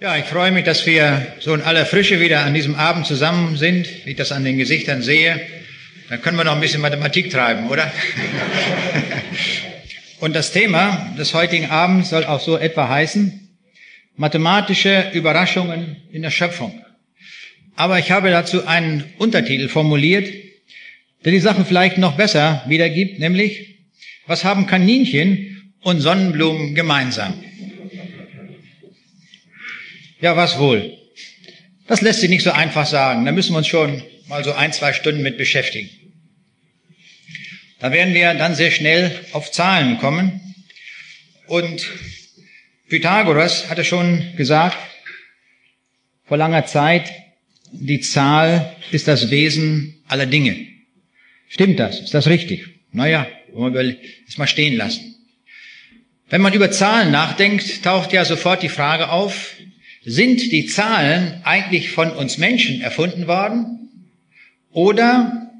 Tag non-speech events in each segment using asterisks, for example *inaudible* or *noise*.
Ja, ich freue mich, dass wir so in aller Frische wieder an diesem Abend zusammen sind, wie ich das an den Gesichtern sehe. Dann können wir noch ein bisschen Mathematik treiben, oder? *laughs* Und das Thema des heutigen Abends soll auch so etwa heißen, mathematische Überraschungen in der Schöpfung. Aber ich habe dazu einen Untertitel formuliert, der die Sache vielleicht noch besser wiedergibt, nämlich, was haben Kaninchen und Sonnenblumen gemeinsam? Ja, was wohl? Das lässt sich nicht so einfach sagen. Da müssen wir uns schon mal so ein, zwei Stunden mit beschäftigen. Da werden wir dann sehr schnell auf Zahlen kommen. Und Pythagoras hatte schon gesagt, vor langer Zeit, die Zahl ist das Wesen aller Dinge. Stimmt das? Ist das richtig? Naja, wollen wir das mal stehen lassen. Wenn man über Zahlen nachdenkt, taucht ja sofort die Frage auf, sind die Zahlen eigentlich von uns Menschen erfunden worden oder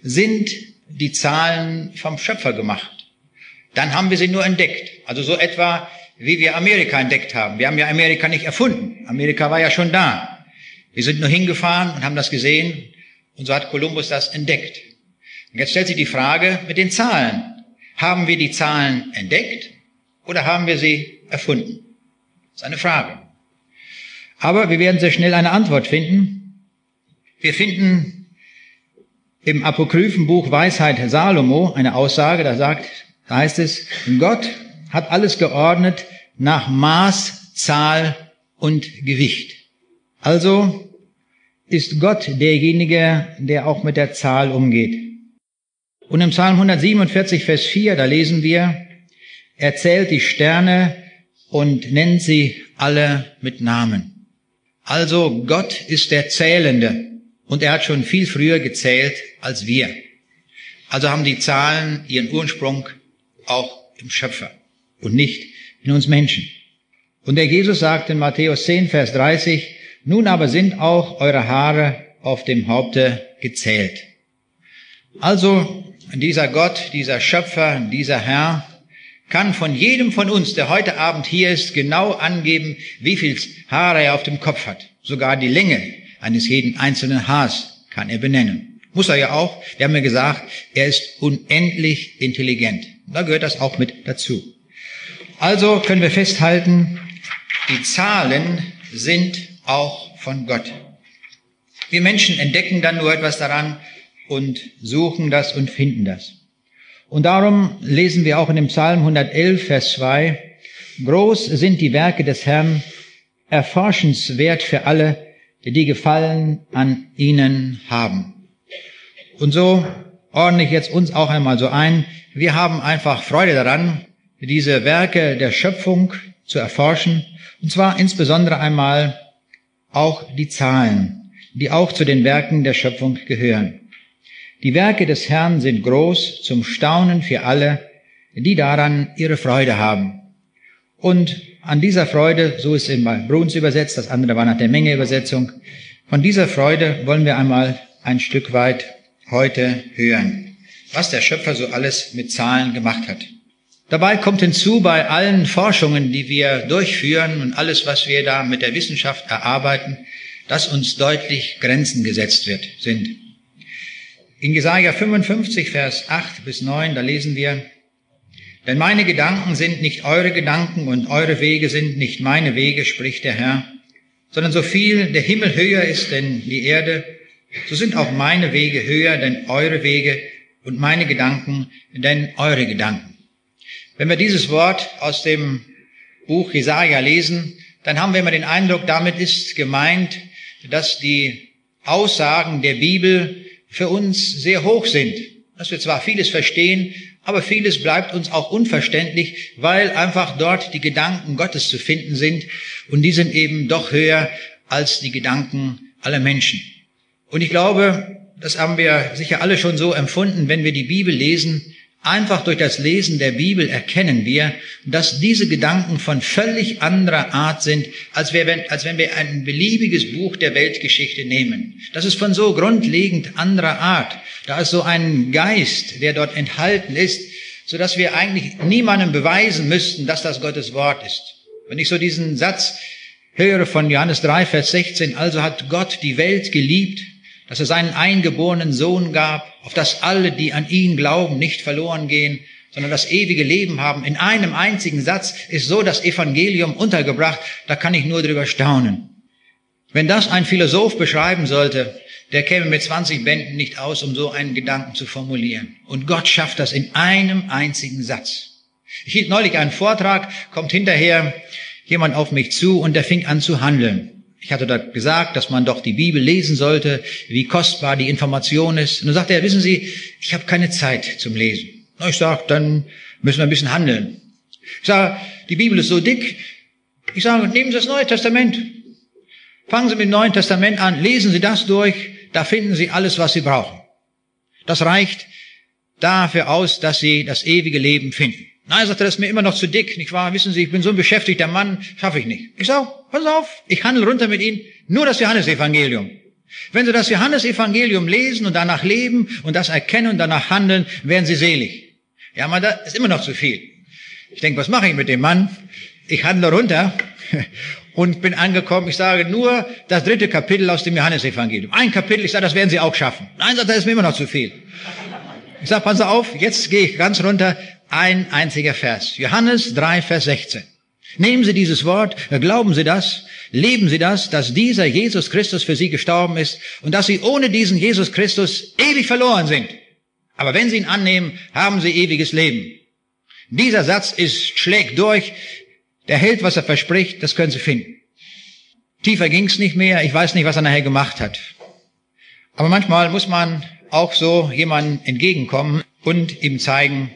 sind die Zahlen vom Schöpfer gemacht? Dann haben wir sie nur entdeckt. Also so etwa, wie wir Amerika entdeckt haben. Wir haben ja Amerika nicht erfunden. Amerika war ja schon da. Wir sind nur hingefahren und haben das gesehen und so hat Kolumbus das entdeckt. Und jetzt stellt sich die Frage mit den Zahlen. Haben wir die Zahlen entdeckt oder haben wir sie erfunden? Das ist eine Frage. Aber wir werden sehr schnell eine Antwort finden. Wir finden im apokryphen Buch Weisheit Salomo eine Aussage, da sagt, da heißt es, Gott hat alles geordnet nach Maß, Zahl und Gewicht. Also ist Gott derjenige, der auch mit der Zahl umgeht. Und im Psalm 147, Vers 4, da lesen wir, er zählt die Sterne und nennt sie alle mit Namen. Also Gott ist der Zählende und er hat schon viel früher gezählt als wir. Also haben die Zahlen ihren Ursprung auch im Schöpfer und nicht in uns Menschen. Und der Jesus sagt in Matthäus 10, Vers 30, nun aber sind auch eure Haare auf dem Haupte gezählt. Also dieser Gott, dieser Schöpfer, dieser Herr kann von jedem von uns, der heute Abend hier ist, genau angeben, wie viel Haare er auf dem Kopf hat. Sogar die Länge eines jeden einzelnen Haars kann er benennen. Muss er ja auch. Wir haben ja gesagt, er ist unendlich intelligent. Da gehört das auch mit dazu. Also können wir festhalten, die Zahlen sind auch von Gott. Wir Menschen entdecken dann nur etwas daran und suchen das und finden das. Und darum lesen wir auch in dem Psalm 111, Vers 2, Groß sind die Werke des Herrn, erforschenswert für alle, die Gefallen an ihnen haben. Und so ordne ich jetzt uns auch einmal so ein. Wir haben einfach Freude daran, diese Werke der Schöpfung zu erforschen. Und zwar insbesondere einmal auch die Zahlen, die auch zu den Werken der Schöpfung gehören. Die Werke des Herrn sind groß zum Staunen für alle, die daran ihre Freude haben. Und an dieser Freude, so ist es bei Bruns übersetzt, das andere war nach der Menge Übersetzung, von dieser Freude wollen wir einmal ein Stück weit heute hören, was der Schöpfer so alles mit Zahlen gemacht hat. Dabei kommt hinzu bei allen Forschungen, die wir durchführen und alles, was wir da mit der Wissenschaft erarbeiten, dass uns deutlich Grenzen gesetzt wird, sind. In Jesaja 55, Vers 8 bis 9, da lesen wir, denn meine Gedanken sind nicht eure Gedanken und eure Wege sind nicht meine Wege, spricht der Herr, sondern so viel der Himmel höher ist denn die Erde, so sind auch meine Wege höher denn eure Wege und meine Gedanken denn eure Gedanken. Wenn wir dieses Wort aus dem Buch Jesaja lesen, dann haben wir immer den Eindruck, damit ist gemeint, dass die Aussagen der Bibel für uns sehr hoch sind. Dass wir zwar vieles verstehen, aber vieles bleibt uns auch unverständlich, weil einfach dort die Gedanken Gottes zu finden sind und die sind eben doch höher als die Gedanken aller Menschen. Und ich glaube, das haben wir sicher alle schon so empfunden, wenn wir die Bibel lesen, Einfach durch das Lesen der Bibel erkennen wir, dass diese Gedanken von völlig anderer Art sind, als, wir, als wenn wir ein beliebiges Buch der Weltgeschichte nehmen. Das ist von so grundlegend anderer Art. Da ist so ein Geist, der dort enthalten ist, so dass wir eigentlich niemandem beweisen müssten, dass das Gottes Wort ist. Wenn ich so diesen Satz höre von Johannes 3, Vers 16, also hat Gott die Welt geliebt, dass er seinen eingeborenen Sohn gab, auf dass alle, die an ihn glauben, nicht verloren gehen, sondern das ewige Leben haben. In einem einzigen Satz ist so das Evangelium untergebracht, da kann ich nur drüber staunen. Wenn das ein Philosoph beschreiben sollte, der käme mit 20 Bänden nicht aus, um so einen Gedanken zu formulieren. Und Gott schafft das in einem einzigen Satz. Ich hielt neulich einen Vortrag, kommt hinterher jemand auf mich zu und der fing an zu handeln. Ich hatte da gesagt, dass man doch die Bibel lesen sollte, wie kostbar die Information ist. Und dann sagte er, wissen Sie, ich habe keine Zeit zum Lesen. Und ich sage, dann müssen wir ein bisschen handeln. Ich sage, die Bibel ist so dick. Ich sage, nehmen Sie das Neue Testament. Fangen Sie mit dem Neuen Testament an, lesen Sie das durch, da finden Sie alles, was Sie brauchen. Das reicht dafür aus, dass Sie das ewige Leben finden. Nein, sagt er, das ist mir immer noch zu dick, nicht wahr? Wissen Sie, ich bin so ein beschäftigter Mann, schaffe ich nicht. Ich sage, pass auf, ich handle runter mit Ihnen, nur das Johannesevangelium. Wenn Sie das Johannesevangelium lesen und danach leben und das erkennen und danach handeln, werden Sie selig. Ja, aber das ist immer noch zu viel. Ich denke, was mache ich mit dem Mann? Ich handle runter *laughs* und bin angekommen, ich sage nur das dritte Kapitel aus dem Johannesevangelium. Ein Kapitel, ich sage, das werden Sie auch schaffen. Nein, sagt er, das ist mir immer noch zu viel. Ich sage, pass auf, jetzt gehe ich ganz runter, ein einziger Vers. Johannes 3, Vers 16. Nehmen Sie dieses Wort, glauben Sie das, leben Sie das, dass dieser Jesus Christus für Sie gestorben ist und dass Sie ohne diesen Jesus Christus ewig verloren sind. Aber wenn Sie ihn annehmen, haben Sie ewiges Leben. Dieser Satz ist, schlägt durch, der hält, was er verspricht, das können Sie finden. Tiefer ging's nicht mehr, ich weiß nicht, was er nachher gemacht hat. Aber manchmal muss man auch so jemandem entgegenkommen und ihm zeigen,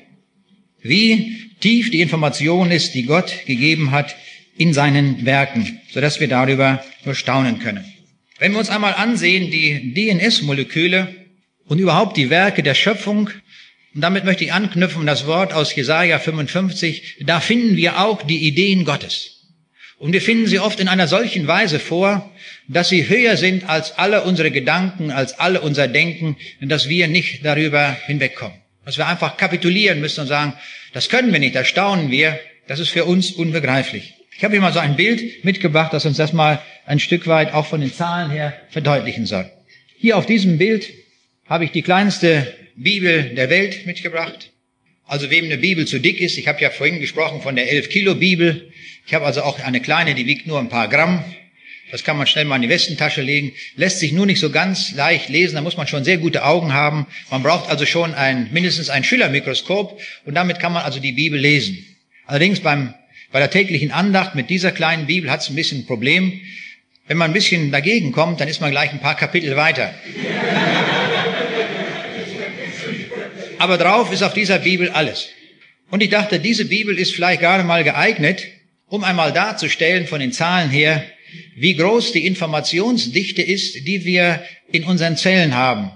wie tief die Information ist, die Gott gegeben hat in seinen Werken, sodass wir darüber nur staunen können. Wenn wir uns einmal ansehen, die DNS-Moleküle und überhaupt die Werke der Schöpfung, und damit möchte ich anknüpfen das Wort aus Jesaja 55, da finden wir auch die Ideen Gottes. Und wir finden sie oft in einer solchen Weise vor, dass sie höher sind als alle unsere Gedanken, als alle unser Denken, dass wir nicht darüber hinwegkommen. Dass wir einfach kapitulieren müssen und sagen, das können wir nicht, da staunen wir, das ist für uns unbegreiflich. Ich habe hier mal so ein Bild mitgebracht, das uns das mal ein Stück weit auch von den Zahlen her verdeutlichen soll. Hier auf diesem Bild habe ich die kleinste Bibel der Welt mitgebracht. Also wem eine Bibel zu dick ist, ich habe ja vorhin gesprochen von der 11 Kilo Bibel. Ich habe also auch eine kleine, die wiegt nur ein paar Gramm. Das kann man schnell mal in die Westentasche legen. Lässt sich nur nicht so ganz leicht lesen. Da muss man schon sehr gute Augen haben. Man braucht also schon ein, mindestens ein Schillermikroskop. Und damit kann man also die Bibel lesen. Allerdings beim, bei der täglichen Andacht mit dieser kleinen Bibel hat es ein bisschen ein Problem. Wenn man ein bisschen dagegen kommt, dann ist man gleich ein paar Kapitel weiter. Aber drauf ist auf dieser Bibel alles. Und ich dachte, diese Bibel ist vielleicht gerade mal geeignet, um einmal darzustellen von den Zahlen her, wie groß die Informationsdichte ist, die wir in unseren Zellen haben,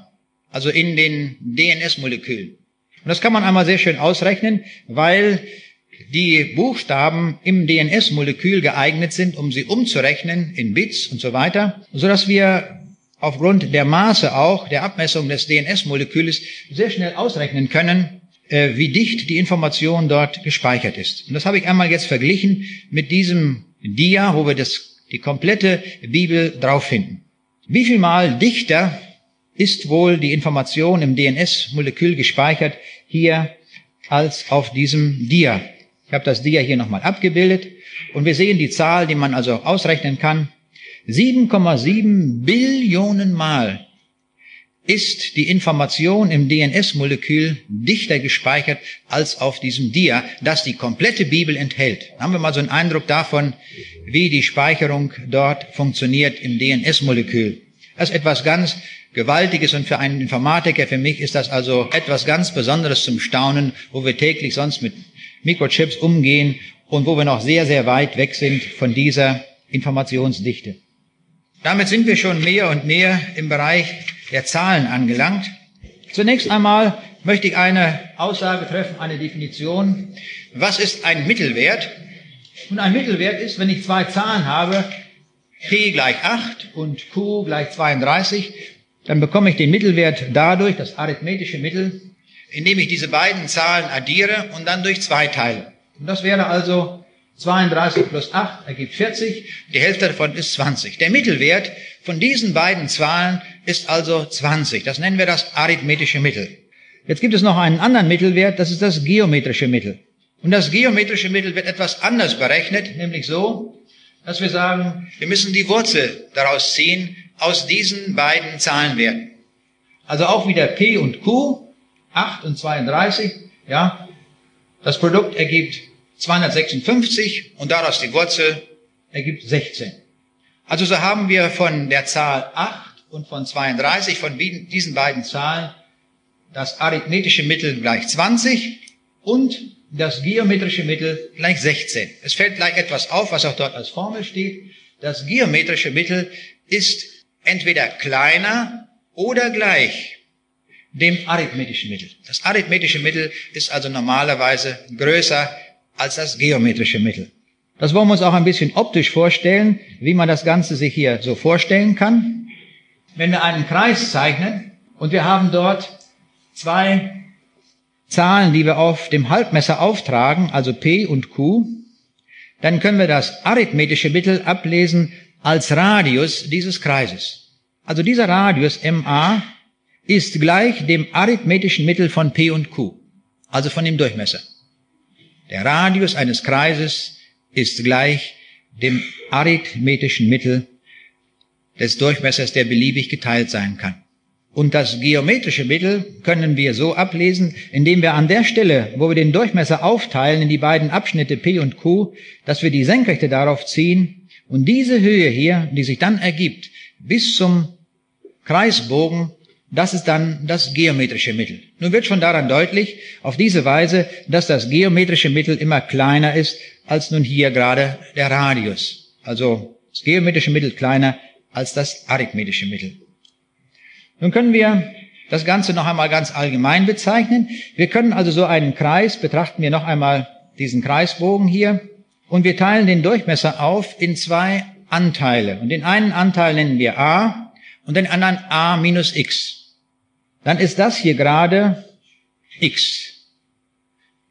also in den DNS-Molekülen. Und das kann man einmal sehr schön ausrechnen, weil die Buchstaben im DNS-Molekül geeignet sind, um sie umzurechnen in Bits und so weiter, so dass wir aufgrund der Maße auch der Abmessung des DNS-Moleküls sehr schnell ausrechnen können, wie dicht die Information dort gespeichert ist. Und das habe ich einmal jetzt verglichen mit diesem Dia, wo wir das die komplette Bibel drauf finden. Wie viel mal dichter ist wohl die Information im DNS-Molekül gespeichert hier als auf diesem Dia? Ich habe das Dia hier nochmal abgebildet und wir sehen die Zahl, die man also ausrechnen kann. 7,7 Billionen Mal ist die Information im DNS-Molekül dichter gespeichert als auf diesem Dia, das die komplette Bibel enthält. Da haben wir mal so einen Eindruck davon, wie die Speicherung dort funktioniert im DNS-Molekül. Das ist etwas ganz Gewaltiges und für einen Informatiker, für mich ist das also etwas ganz Besonderes zum Staunen, wo wir täglich sonst mit Mikrochips umgehen und wo wir noch sehr, sehr weit weg sind von dieser Informationsdichte. Damit sind wir schon mehr und mehr im Bereich der Zahlen angelangt. Zunächst einmal möchte ich eine Aussage treffen, eine Definition. Was ist ein Mittelwert? Und ein Mittelwert ist, wenn ich zwei Zahlen habe, p gleich 8 und q gleich 32, dann bekomme ich den Mittelwert dadurch, das arithmetische Mittel, indem ich diese beiden Zahlen addiere und dann durch zwei teile. Und das wäre also 32 plus 8 ergibt 40. Die Hälfte davon ist 20. Der Mittelwert von diesen beiden Zahlen ist also 20. Das nennen wir das arithmetische Mittel. Jetzt gibt es noch einen anderen Mittelwert, das ist das geometrische Mittel. Und das geometrische Mittel wird etwas anders berechnet, nämlich so, dass wir sagen, wir müssen die Wurzel daraus ziehen aus diesen beiden Zahlenwerten. Also auch wieder P und Q, 8 und 32, ja. Das Produkt ergibt 256 und daraus die Wurzel ergibt 16. Also so haben wir von der Zahl 8 und von 32, von diesen beiden Zahlen, das arithmetische Mittel gleich 20 und das geometrische Mittel gleich 16. Es fällt gleich etwas auf, was auch dort als Formel steht. Das geometrische Mittel ist entweder kleiner oder gleich dem arithmetischen Mittel. Das arithmetische Mittel ist also normalerweise größer als das geometrische Mittel. Das wollen wir uns auch ein bisschen optisch vorstellen, wie man das Ganze sich hier so vorstellen kann. Wenn wir einen Kreis zeichnen und wir haben dort zwei Zahlen, die wir auf dem Halbmesser auftragen, also P und Q, dann können wir das arithmetische Mittel ablesen als Radius dieses Kreises. Also dieser Radius MA ist gleich dem arithmetischen Mittel von P und Q, also von dem Durchmesser. Der Radius eines Kreises ist gleich dem arithmetischen Mittel des Durchmessers, der beliebig geteilt sein kann. Und das geometrische Mittel können wir so ablesen, indem wir an der Stelle, wo wir den Durchmesser aufteilen in die beiden Abschnitte P und Q, dass wir die Senkrechte darauf ziehen und diese Höhe hier, die sich dann ergibt, bis zum Kreisbogen das ist dann das geometrische Mittel. Nun wird schon daran deutlich, auf diese Weise, dass das geometrische Mittel immer kleiner ist als nun hier gerade der Radius. Also das geometrische Mittel kleiner als das arithmetische Mittel. Nun können wir das Ganze noch einmal ganz allgemein bezeichnen. Wir können also so einen Kreis, betrachten wir noch einmal diesen Kreisbogen hier, und wir teilen den Durchmesser auf in zwei Anteile. Und den einen Anteil nennen wir a und den anderen a minus x dann ist das hier gerade x.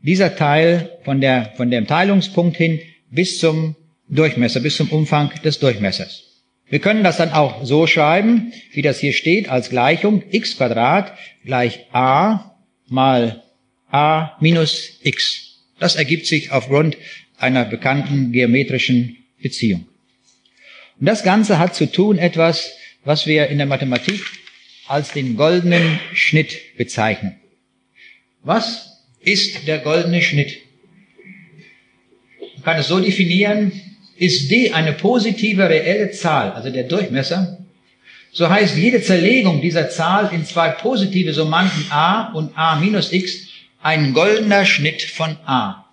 Dieser Teil von, der, von dem Teilungspunkt hin bis zum Durchmesser, bis zum Umfang des Durchmessers. Wir können das dann auch so schreiben, wie das hier steht, als Gleichung x Quadrat gleich a mal a minus x. Das ergibt sich aufgrund einer bekannten geometrischen Beziehung. Und das Ganze hat zu tun etwas, was wir in der Mathematik als den goldenen Schnitt bezeichnen. Was ist der goldene Schnitt? Man kann es so definieren, ist d eine positive reelle Zahl, also der Durchmesser, so heißt jede Zerlegung dieser Zahl in zwei positive Summanden a und a minus x ein goldener Schnitt von a.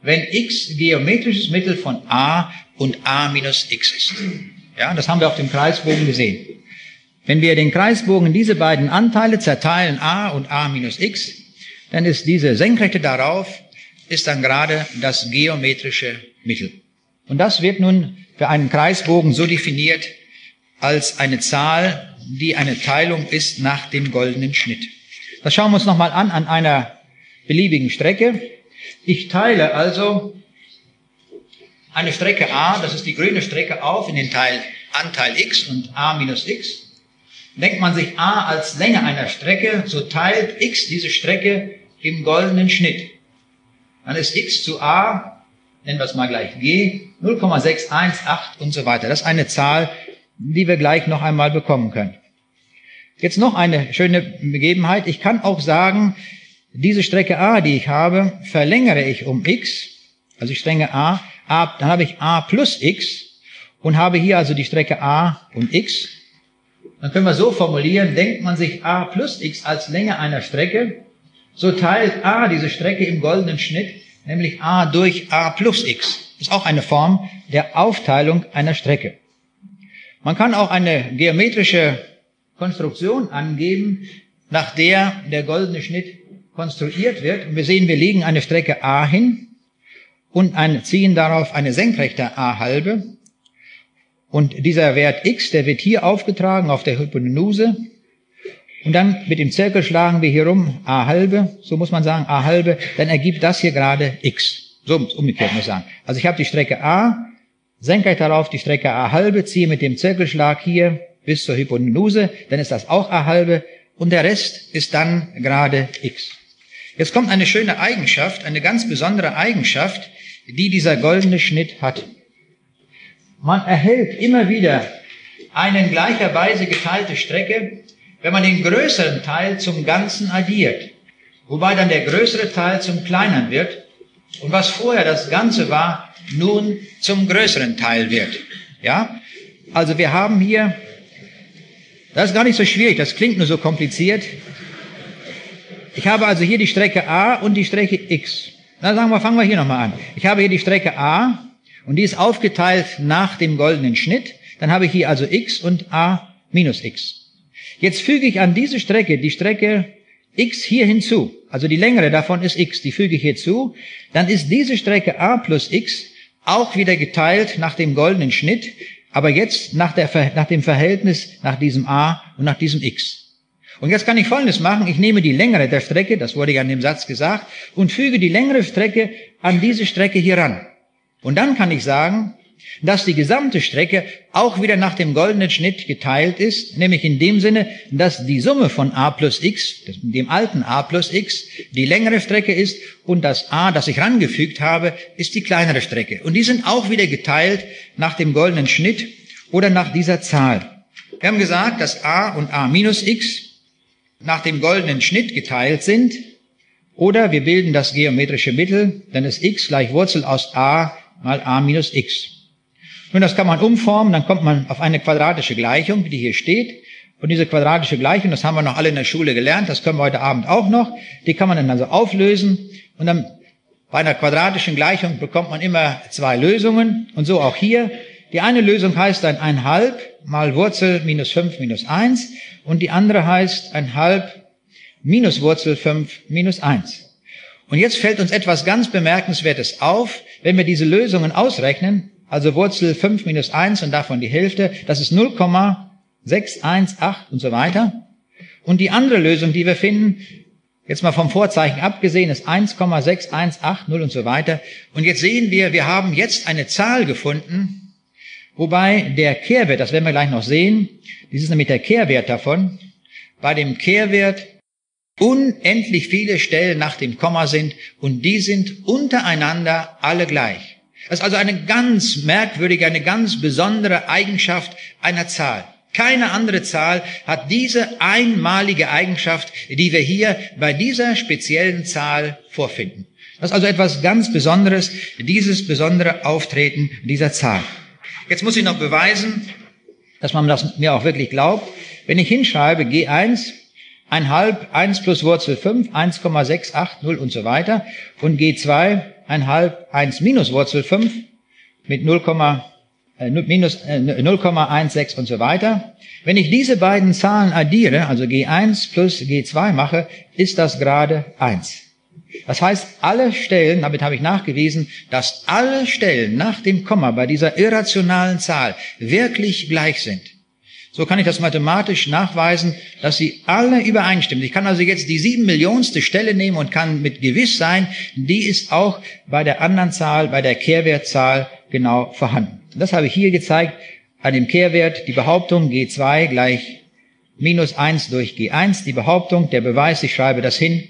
Wenn x geometrisches Mittel von a und a minus x ist. Ja, das haben wir auf dem Kreisbogen gesehen. Wenn wir den Kreisbogen in diese beiden Anteile zerteilen, a und a minus x, dann ist diese Senkrechte darauf, ist dann gerade das geometrische Mittel. Und das wird nun für einen Kreisbogen so definiert als eine Zahl, die eine Teilung ist nach dem goldenen Schnitt. Das schauen wir uns nochmal an an einer beliebigen Strecke. Ich teile also eine Strecke a, das ist die grüne Strecke, auf in den Teil Anteil x und a minus x. Denkt man sich a als Länge einer Strecke, so teilt x diese Strecke im goldenen Schnitt. Dann ist x zu a, nennen wir es mal gleich g, 0,618 und so weiter. Das ist eine Zahl, die wir gleich noch einmal bekommen können. Jetzt noch eine schöne Begebenheit. Ich kann auch sagen, diese Strecke a, die ich habe, verlängere ich um x. Also ich strenge a, a, dann habe ich a plus x und habe hier also die Strecke a und x dann können wir so formulieren, denkt man sich a plus x als Länge einer Strecke, so teilt a diese Strecke im goldenen Schnitt, nämlich a durch a plus x. Ist auch eine Form der Aufteilung einer Strecke. Man kann auch eine geometrische Konstruktion angeben, nach der der goldene Schnitt konstruiert wird. Und wir sehen, wir legen eine Strecke a hin und ziehen darauf eine senkrechte a halbe und dieser Wert x, der wird hier aufgetragen auf der Hypotenuse. Und dann mit dem Zirkel schlagen wir hier rum a halbe, so muss man sagen, a halbe, dann ergibt das hier gerade x. So umgekehrt muss ich sagen. Also ich habe die Strecke A, senkrecht darauf die Strecke A halbe, ziehe mit dem Zirkelschlag hier bis zur Hypotenuse, dann ist das auch A halbe und der Rest ist dann gerade x. Jetzt kommt eine schöne Eigenschaft, eine ganz besondere Eigenschaft, die dieser goldene Schnitt hat. Man erhält immer wieder eine in gleicher Weise geteilte Strecke, wenn man den größeren Teil zum Ganzen addiert, wobei dann der größere Teil zum kleineren wird und was vorher das Ganze war, nun zum größeren Teil wird. Ja? Also wir haben hier, das ist gar nicht so schwierig, das klingt nur so kompliziert. Ich habe also hier die Strecke A und die Strecke X. Na, sagen wir, fangen wir hier nochmal an. Ich habe hier die Strecke A und die ist aufgeteilt nach dem goldenen Schnitt. Dann habe ich hier also X und A minus X. Jetzt füge ich an diese Strecke die Strecke X hier hinzu. Also die längere davon ist X, die füge ich hier zu. Dann ist diese Strecke A plus X auch wieder geteilt nach dem goldenen Schnitt, aber jetzt nach, der, nach dem Verhältnis nach diesem A und nach diesem X. Und jetzt kann ich Folgendes machen. Ich nehme die Längere der Strecke, das wurde ja in dem Satz gesagt, und füge die längere Strecke an diese Strecke hier ran. Und dann kann ich sagen, dass die gesamte Strecke auch wieder nach dem goldenen Schnitt geteilt ist, nämlich in dem Sinne, dass die Summe von a plus x, dem alten a plus x, die längere Strecke ist und das a, das ich rangefügt habe, ist die kleinere Strecke. Und die sind auch wieder geteilt nach dem goldenen Schnitt oder nach dieser Zahl. Wir haben gesagt, dass a und a minus x nach dem goldenen Schnitt geteilt sind, oder wir bilden das geometrische Mittel, dann ist x gleich Wurzel aus a mal a minus x. Nun, das kann man umformen, dann kommt man auf eine quadratische Gleichung, die hier steht. Und diese quadratische Gleichung, das haben wir noch alle in der Schule gelernt, das können wir heute Abend auch noch, die kann man dann also auflösen. Und dann bei einer quadratischen Gleichung bekommt man immer zwei Lösungen. Und so auch hier. Die eine Lösung heißt dann ein halb mal Wurzel minus fünf minus eins und die andere heißt ein halb minus Wurzel fünf minus eins. Und jetzt fällt uns etwas ganz Bemerkenswertes auf, wenn wir diese Lösungen ausrechnen, also Wurzel 5 minus 1 und davon die Hälfte, das ist 0,618 und so weiter. Und die andere Lösung, die wir finden, jetzt mal vom Vorzeichen abgesehen, ist 1,6180 und so weiter. Und jetzt sehen wir, wir haben jetzt eine Zahl gefunden, wobei der Kehrwert, das werden wir gleich noch sehen, dies ist nämlich der Kehrwert davon, bei dem Kehrwert unendlich viele Stellen nach dem Komma sind und die sind untereinander alle gleich. Das ist also eine ganz merkwürdige, eine ganz besondere Eigenschaft einer Zahl. Keine andere Zahl hat diese einmalige Eigenschaft, die wir hier bei dieser speziellen Zahl vorfinden. Das ist also etwas ganz Besonderes, dieses besondere Auftreten dieser Zahl. Jetzt muss ich noch beweisen, dass man das mir auch wirklich glaubt. Wenn ich hinschreibe G1, ein halb, 1 plus Wurzel 5, 1,680 und so weiter und G2, ein halb, 1 minus Wurzel 5 mit 0, äh, minus äh, 0,16 und so weiter. Wenn ich diese beiden Zahlen addiere, also G1 plus G2 mache, ist das gerade 1. Das heißt, alle Stellen, damit habe ich nachgewiesen, dass alle Stellen nach dem Komma bei dieser irrationalen Zahl wirklich gleich sind. So kann ich das mathematisch nachweisen, dass sie alle übereinstimmen. Ich kann also jetzt die sieben Millionste Stelle nehmen und kann mit gewiss sein, die ist auch bei der anderen Zahl, bei der Kehrwertzahl genau vorhanden. Das habe ich hier gezeigt an dem Kehrwert, die Behauptung G2 gleich minus 1 durch G1, die Behauptung, der Beweis, ich schreibe das hin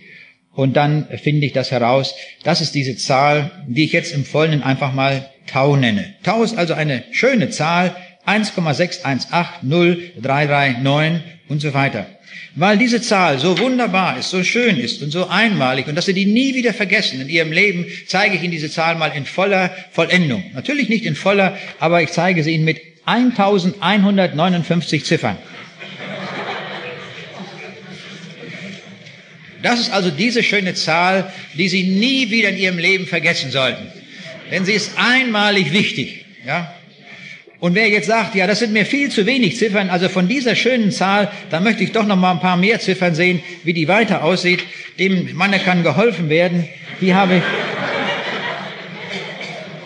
und dann finde ich das heraus. Das ist diese Zahl, die ich jetzt im Folgenden einfach mal Tau nenne. Tau ist also eine schöne Zahl, 1,6180339 und so weiter. Weil diese Zahl so wunderbar ist, so schön ist und so einmalig und dass Sie die nie wieder vergessen in Ihrem Leben, zeige ich Ihnen diese Zahl mal in voller Vollendung. Natürlich nicht in voller, aber ich zeige sie Ihnen mit 1159 Ziffern. Das ist also diese schöne Zahl, die Sie nie wieder in Ihrem Leben vergessen sollten. Denn sie ist einmalig wichtig. Ja? Und wer jetzt sagt, ja, das sind mir viel zu wenig Ziffern, also von dieser schönen Zahl, da möchte ich doch noch mal ein paar mehr Ziffern sehen, wie die weiter aussieht, dem Manne kann geholfen werden. Hier habe ich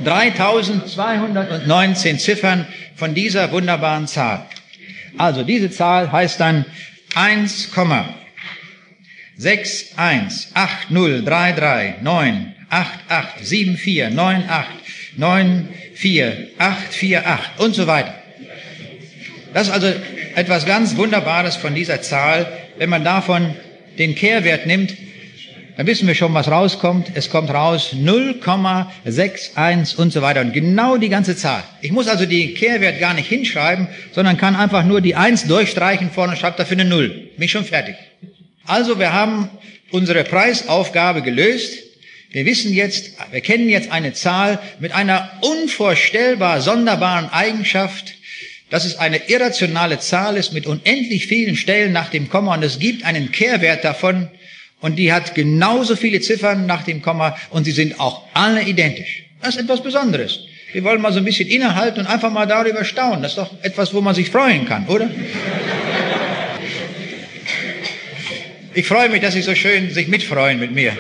3219 Ziffern von dieser wunderbaren Zahl. Also diese Zahl heißt dann 1,61803391 8874989484 und so weiter. Das ist also etwas ganz Wunderbares von dieser Zahl. Wenn man davon den Kehrwert nimmt, dann wissen wir schon, was rauskommt. Es kommt raus 0,61 und so weiter. Und genau die ganze Zahl. Ich muss also die Kehrwert gar nicht hinschreiben, sondern kann einfach nur die 1 durchstreichen vorne und schreibe dafür eine 0. Bin schon fertig. Also wir haben unsere Preisaufgabe gelöst. Wir wissen jetzt, wir kennen jetzt eine Zahl mit einer unvorstellbar sonderbaren Eigenschaft, dass es eine irrationale Zahl ist mit unendlich vielen Stellen nach dem Komma und es gibt einen Kehrwert davon und die hat genauso viele Ziffern nach dem Komma und sie sind auch alle identisch. Das ist etwas Besonderes. Wir wollen mal so ein bisschen innehalten und einfach mal darüber staunen. Das ist doch etwas, wo man sich freuen kann, oder? Ich freue mich, dass Sie so schön sich mitfreuen mit mir.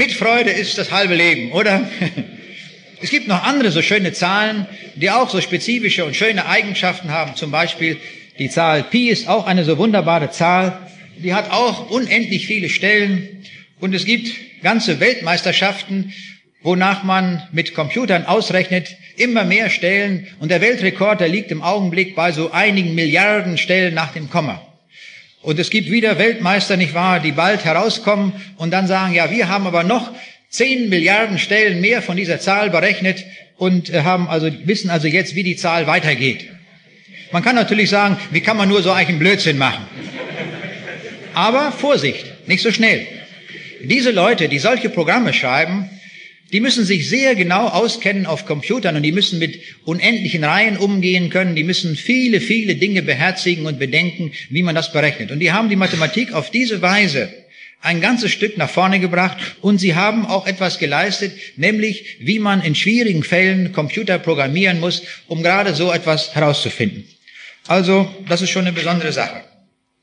Mitfreude ist das halbe Leben, oder? *laughs* Es gibt noch andere so schöne Zahlen, die auch so spezifische und schöne Eigenschaften haben. Zum Beispiel die Zahl Pi ist auch eine so wunderbare Zahl. Die hat auch unendlich viele Stellen. Und es gibt ganze Weltmeisterschaften, wonach man mit Computern ausrechnet, immer mehr Stellen. Und der Weltrekord, der liegt im Augenblick bei so einigen Milliarden Stellen nach dem Komma. Und es gibt wieder Weltmeister, nicht wahr, die bald herauskommen und dann sagen, ja, wir haben aber noch zehn Milliarden Stellen mehr von dieser Zahl berechnet und äh, haben also, wissen also jetzt, wie die Zahl weitergeht. Man kann natürlich sagen, wie kann man nur so einen Blödsinn machen? Aber Vorsicht, nicht so schnell. Diese Leute, die solche Programme schreiben, die müssen sich sehr genau auskennen auf Computern und die müssen mit unendlichen Reihen umgehen können. Die müssen viele, viele Dinge beherzigen und bedenken, wie man das berechnet. Und die haben die Mathematik auf diese Weise ein ganzes Stück nach vorne gebracht und sie haben auch etwas geleistet, nämlich wie man in schwierigen Fällen Computer programmieren muss, um gerade so etwas herauszufinden. Also, das ist schon eine besondere Sache.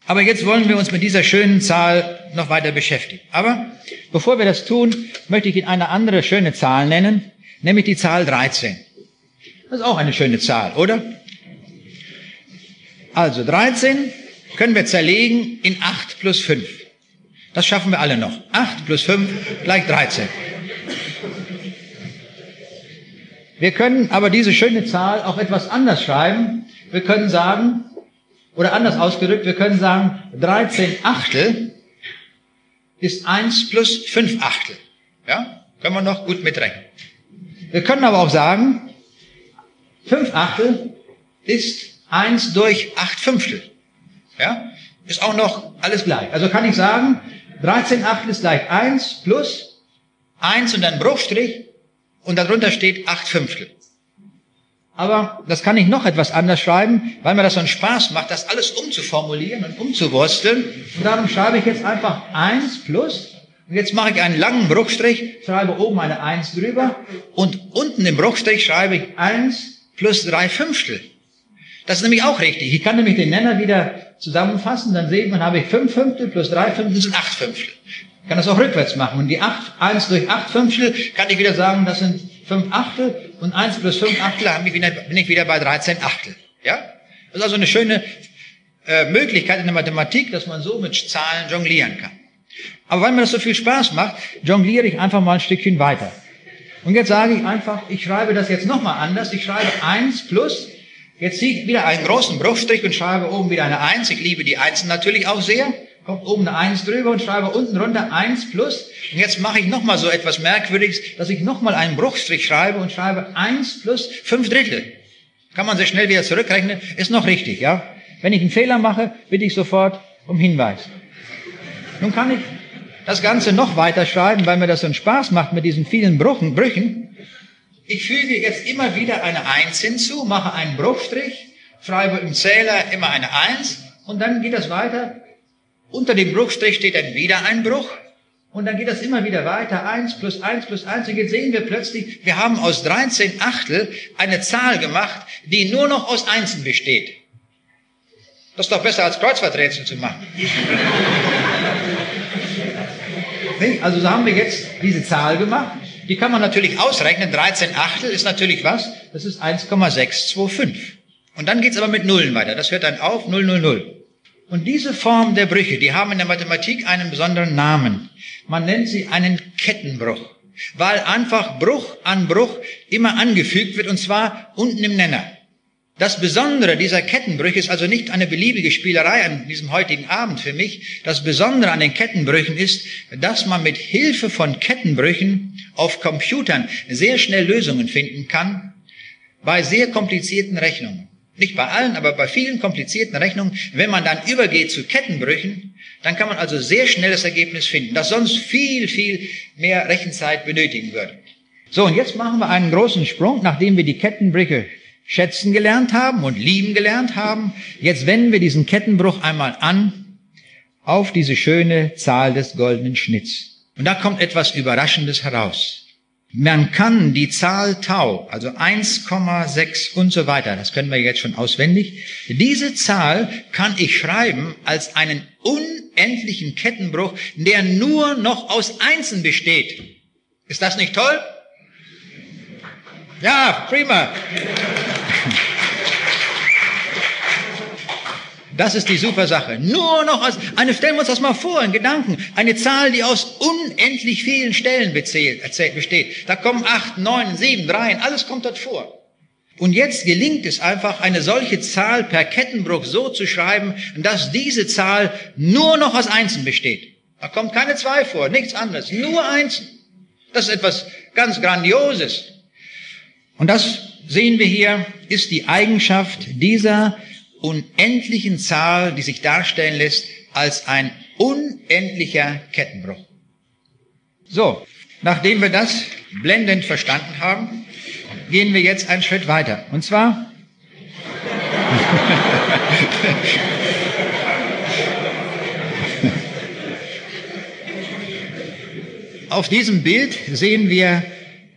Aber jetzt wollen wir uns mit dieser schönen Zahl noch weiter beschäftigen. Aber bevor wir das tun, möchte ich Ihnen eine andere schöne Zahl nennen, nämlich die Zahl 13. Das ist auch eine schöne Zahl, oder? Also 13 können wir zerlegen in 8 plus 5. Das schaffen wir alle noch. 8 plus 5 gleich 13. Wir können aber diese schöne Zahl auch etwas anders schreiben. Wir können sagen, oder anders ausgedrückt, wir können sagen, 13 Achtel ist 1 plus 5 Achtel. Ja, können wir noch gut mitrechnen. Wir können aber auch sagen, 5 Achtel ist 1 durch 8 Fünftel. Ja, ist auch noch alles gleich. Also kann ich sagen, 13 Achtel ist gleich 1 plus 1 und dann Bruchstrich und darunter steht 8 Fünftel. Aber das kann ich noch etwas anders schreiben, weil mir das so einen Spaß macht, das alles umzuformulieren und umzuwursteln. Und darum schreibe ich jetzt einfach 1 plus. Und jetzt mache ich einen langen Bruchstrich, schreibe oben eine 1 drüber und unten im Bruchstrich schreibe ich 1 plus 3 Fünftel. Das ist nämlich auch richtig. Ich kann nämlich den Nenner wieder zusammenfassen, dann sieht man, habe ich 5 Fünftel plus 3 Fünftel sind 8 Fünftel. Ich kann das auch rückwärts machen. Und die 8, 1 durch 8 Fünftel kann ich wieder sagen, das sind 5 Achtel und 1 plus 5 Achtel bin ich wieder bei 13 Achtel. Ja? Das ist also eine schöne äh, Möglichkeit in der Mathematik, dass man so mit Zahlen jonglieren kann. Aber weil mir das so viel Spaß macht, jongliere ich einfach mal ein Stückchen weiter. Und jetzt sage ich einfach, ich schreibe das jetzt nochmal anders. Ich schreibe 1 plus Jetzt ziehe ich wieder einen großen Bruchstrich und schreibe oben wieder eine Eins. Ich liebe die Einsen natürlich auch sehr. Kommt oben eine Eins drüber und schreibe unten runter Eins plus. Und jetzt mache ich nochmal so etwas Merkwürdiges, dass ich nochmal einen Bruchstrich schreibe und schreibe Eins plus fünf Drittel. Kann man sehr schnell wieder zurückrechnen. Ist noch richtig, ja? Wenn ich einen Fehler mache, bitte ich sofort um Hinweis. Nun kann ich das Ganze noch weiter schreiben, weil mir das so einen Spaß macht mit diesen vielen Brüchen. Brüchen. Ich füge jetzt immer wieder eine Eins hinzu, mache einen Bruchstrich, schreibe im Zähler immer eine Eins und dann geht das weiter. Unter dem Bruchstrich steht dann wieder ein Bruch und dann geht das immer wieder weiter. Eins plus eins plus eins und jetzt sehen wir plötzlich, wir haben aus 13 Achtel eine Zahl gemacht, die nur noch aus Einsen besteht. Das ist doch besser als Kreuzworträtsel zu machen. *laughs* Also so haben wir jetzt diese Zahl gemacht. Die kann man natürlich ausrechnen. 13 Achtel ist natürlich was? Das ist 1,625. Und dann geht's aber mit Nullen weiter. Das hört dann auf 000. Und diese Form der Brüche, die haben in der Mathematik einen besonderen Namen. Man nennt sie einen Kettenbruch, weil einfach Bruch an Bruch immer angefügt wird, und zwar unten im Nenner. Das Besondere dieser Kettenbrüche ist also nicht eine beliebige Spielerei an diesem heutigen Abend für mich. Das Besondere an den Kettenbrüchen ist, dass man mit Hilfe von Kettenbrüchen auf Computern sehr schnell Lösungen finden kann bei sehr komplizierten Rechnungen. Nicht bei allen, aber bei vielen komplizierten Rechnungen. Wenn man dann übergeht zu Kettenbrüchen, dann kann man also sehr schnell das Ergebnis finden, das sonst viel, viel mehr Rechenzeit benötigen würde. So, und jetzt machen wir einen großen Sprung, nachdem wir die Kettenbrüche schätzen gelernt haben und lieben gelernt haben. Jetzt wenden wir diesen Kettenbruch einmal an auf diese schöne Zahl des goldenen Schnitts. Und da kommt etwas Überraschendes heraus. Man kann die Zahl Tau, also 1,6 und so weiter, das können wir jetzt schon auswendig, diese Zahl kann ich schreiben als einen unendlichen Kettenbruch, der nur noch aus Einsen besteht. Ist das nicht toll? Ja, prima. Das ist die super Sache. Nur noch als, eine, stellen wir uns das mal vor in Gedanken. Eine Zahl, die aus unendlich vielen Stellen bezählt, erzählt, besteht. Da kommen acht, neun, sieben, dreien, alles kommt dort vor. Und jetzt gelingt es einfach, eine solche Zahl per Kettenbruch so zu schreiben, dass diese Zahl nur noch aus Einsen besteht. Da kommt keine zwei vor, nichts anderes, nur Einsen. Das ist etwas ganz Grandioses. Und das sehen wir hier, ist die Eigenschaft dieser unendlichen Zahl, die sich darstellen lässt als ein unendlicher Kettenbruch. So, nachdem wir das blendend verstanden haben, gehen wir jetzt einen Schritt weiter. Und zwar *laughs* Auf diesem Bild sehen wir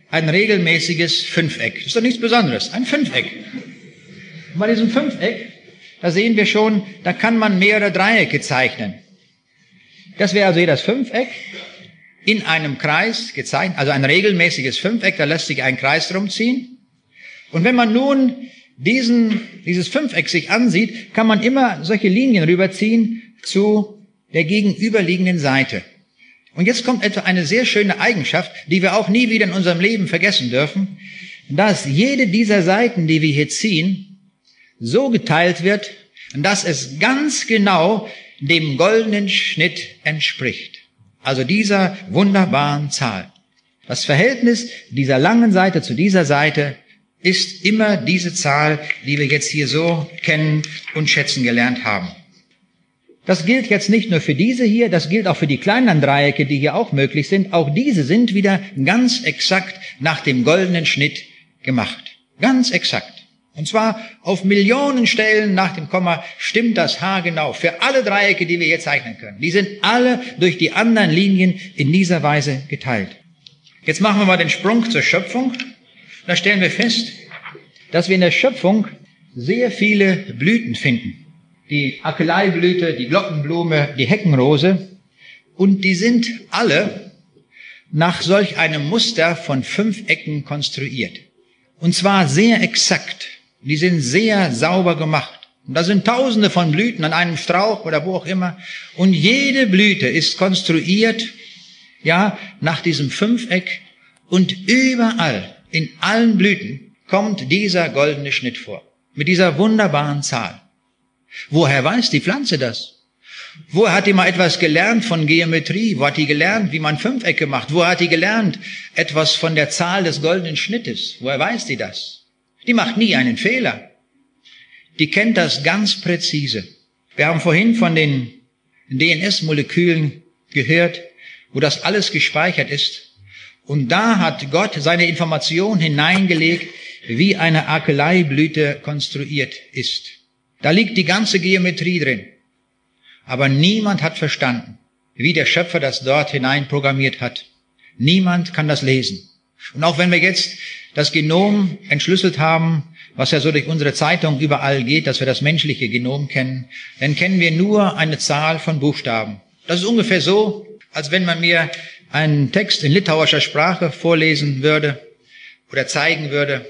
ein regelmäßiges Fünfeck. Das ist doch nichts Besonderes, ein Fünfeck. Und bei diesem Fünfeck, da sehen wir schon, da kann man mehrere Dreiecke zeichnen. Das wäre also hier das Fünfeck in einem Kreis gezeichnet, also ein regelmäßiges Fünfeck, da lässt sich ein Kreis rumziehen. Und wenn man nun diesen, dieses Fünfeck sich ansieht, kann man immer solche Linien rüberziehen zu der gegenüberliegenden Seite. Und jetzt kommt etwa eine sehr schöne Eigenschaft, die wir auch nie wieder in unserem Leben vergessen dürfen, dass jede dieser Seiten, die wir hier ziehen, so geteilt wird, dass es ganz genau dem goldenen Schnitt entspricht. Also dieser wunderbaren Zahl. Das Verhältnis dieser langen Seite zu dieser Seite ist immer diese Zahl, die wir jetzt hier so kennen und schätzen gelernt haben. Das gilt jetzt nicht nur für diese hier, das gilt auch für die kleineren Dreiecke, die hier auch möglich sind. Auch diese sind wieder ganz exakt nach dem goldenen Schnitt gemacht. Ganz exakt. Und zwar auf Millionen Stellen nach dem Komma stimmt das H genau für alle Dreiecke, die wir hier zeichnen können. Die sind alle durch die anderen Linien in dieser Weise geteilt. Jetzt machen wir mal den Sprung zur Schöpfung. Da stellen wir fest, dass wir in der Schöpfung sehr viele Blüten finden die Akeleiblüte, die Glockenblume, die Heckenrose. Und die sind alle nach solch einem Muster von fünf Ecken konstruiert. Und zwar sehr exakt. Die sind sehr sauber gemacht. Und da sind tausende von Blüten an einem Strauch oder wo auch immer. Und jede Blüte ist konstruiert, ja, nach diesem Fünfeck. Und überall, in allen Blüten, kommt dieser goldene Schnitt vor. Mit dieser wunderbaren Zahl. Woher weiß die Pflanze das? Woher hat die mal etwas gelernt von Geometrie? Wo hat die gelernt, wie man Fünfecke macht? Wo hat die gelernt etwas von der Zahl des goldenen Schnittes? Woher weiß die das? Die macht nie einen Fehler. Die kennt das ganz präzise. Wir haben vorhin von den DNS-Molekülen gehört, wo das alles gespeichert ist. Und da hat Gott seine Information hineingelegt, wie eine Akeleiblüte konstruiert ist. Da liegt die ganze Geometrie drin. Aber niemand hat verstanden, wie der Schöpfer das dort hinein programmiert hat. Niemand kann das lesen. Und auch wenn wir jetzt das Genom entschlüsselt haben, was ja so durch unsere Zeitung überall geht, dass wir das menschliche Genom kennen, dann kennen wir nur eine Zahl von Buchstaben. Das ist ungefähr so, als wenn man mir einen Text in litauischer Sprache vorlesen würde oder zeigen würde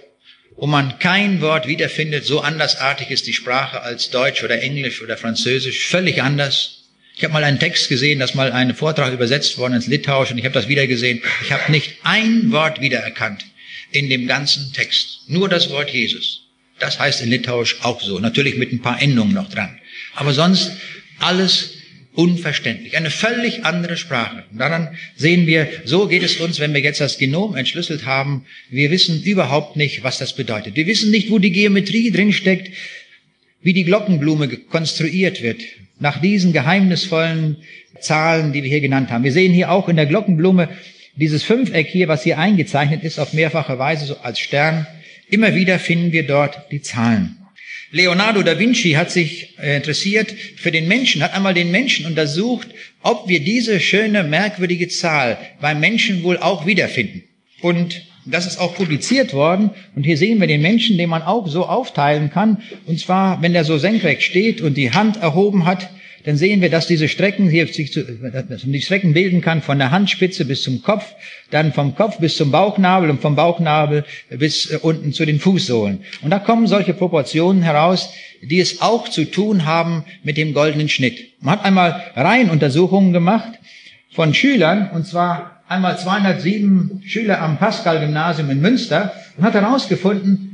wo man kein Wort wiederfindet, so andersartig ist die Sprache als Deutsch oder Englisch oder Französisch, völlig anders. Ich habe mal einen Text gesehen, dass mal ein Vortrag übersetzt worden ins Litauisch und ich habe das wieder gesehen. Ich habe nicht ein Wort wiedererkannt in dem ganzen Text, nur das Wort Jesus. Das heißt in Litauisch auch so, natürlich mit ein paar Endungen noch dran. Aber sonst alles unverständlich. Eine völlig andere Sprache. Und daran sehen wir, so geht es uns, wenn wir jetzt das Genom entschlüsselt haben. Wir wissen überhaupt nicht, was das bedeutet. Wir wissen nicht, wo die Geometrie drinsteckt, wie die Glockenblume konstruiert wird, nach diesen geheimnisvollen Zahlen, die wir hier genannt haben. Wir sehen hier auch in der Glockenblume dieses Fünfeck hier, was hier eingezeichnet ist, auf mehrfache Weise so als Stern. Immer wieder finden wir dort die Zahlen. Leonardo da Vinci hat sich äh, interessiert für den Menschen, hat einmal den Menschen untersucht, ob wir diese schöne, merkwürdige Zahl beim Menschen wohl auch wiederfinden. Und das ist auch publiziert worden. Und hier sehen wir den Menschen, den man auch so aufteilen kann. Und zwar, wenn der so senkrecht steht und die Hand erhoben hat, dann sehen wir, dass diese Strecken hier sich zu, dass man die Strecken bilden kann von der Handspitze bis zum Kopf, dann vom Kopf bis zum Bauchnabel und vom Bauchnabel bis äh, unten zu den Fußsohlen. Und da kommen solche Proportionen heraus, die es auch zu tun haben mit dem goldenen Schnitt. Man hat einmal Reihenuntersuchungen gemacht von Schülern, und zwar einmal 207 Schüler am Pascal-Gymnasium in Münster und hat herausgefunden,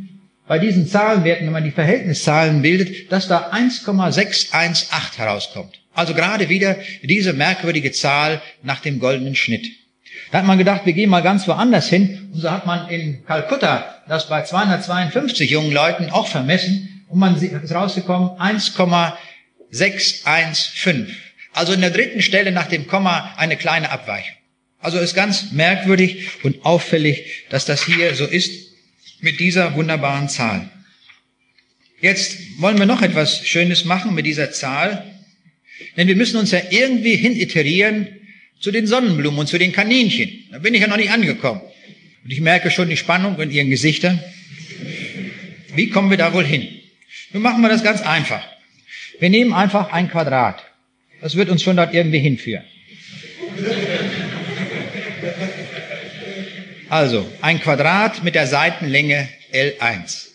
bei diesen Zahlenwerten, wenn man die Verhältniszahlen bildet, dass da 1,618 herauskommt. Also gerade wieder diese merkwürdige Zahl nach dem goldenen Schnitt. Da hat man gedacht, wir gehen mal ganz woanders hin. Und so hat man in Kalkutta das bei 252 jungen Leuten auch vermessen. Und man ist rausgekommen 1,615. Also in der dritten Stelle nach dem Komma eine kleine Abweichung. Also ist ganz merkwürdig und auffällig, dass das hier so ist mit dieser wunderbaren Zahl. Jetzt wollen wir noch etwas Schönes machen mit dieser Zahl, denn wir müssen uns ja irgendwie hin iterieren zu den Sonnenblumen und zu den Kaninchen. Da bin ich ja noch nicht angekommen. Und ich merke schon die Spannung in ihren Gesichtern. Wie kommen wir da wohl hin? Nun machen wir das ganz einfach. Wir nehmen einfach ein Quadrat. Das wird uns schon dort irgendwie hinführen. Also ein Quadrat mit der Seitenlänge L1.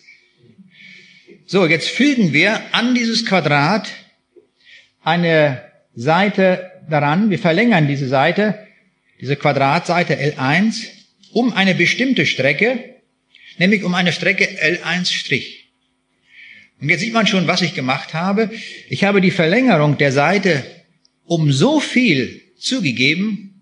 So, jetzt fügen wir an dieses Quadrat eine Seite daran. Wir verlängern diese Seite, diese Quadratseite L1, um eine bestimmte Strecke, nämlich um eine Strecke L1'. Und jetzt sieht man schon, was ich gemacht habe. Ich habe die Verlängerung der Seite um so viel zugegeben,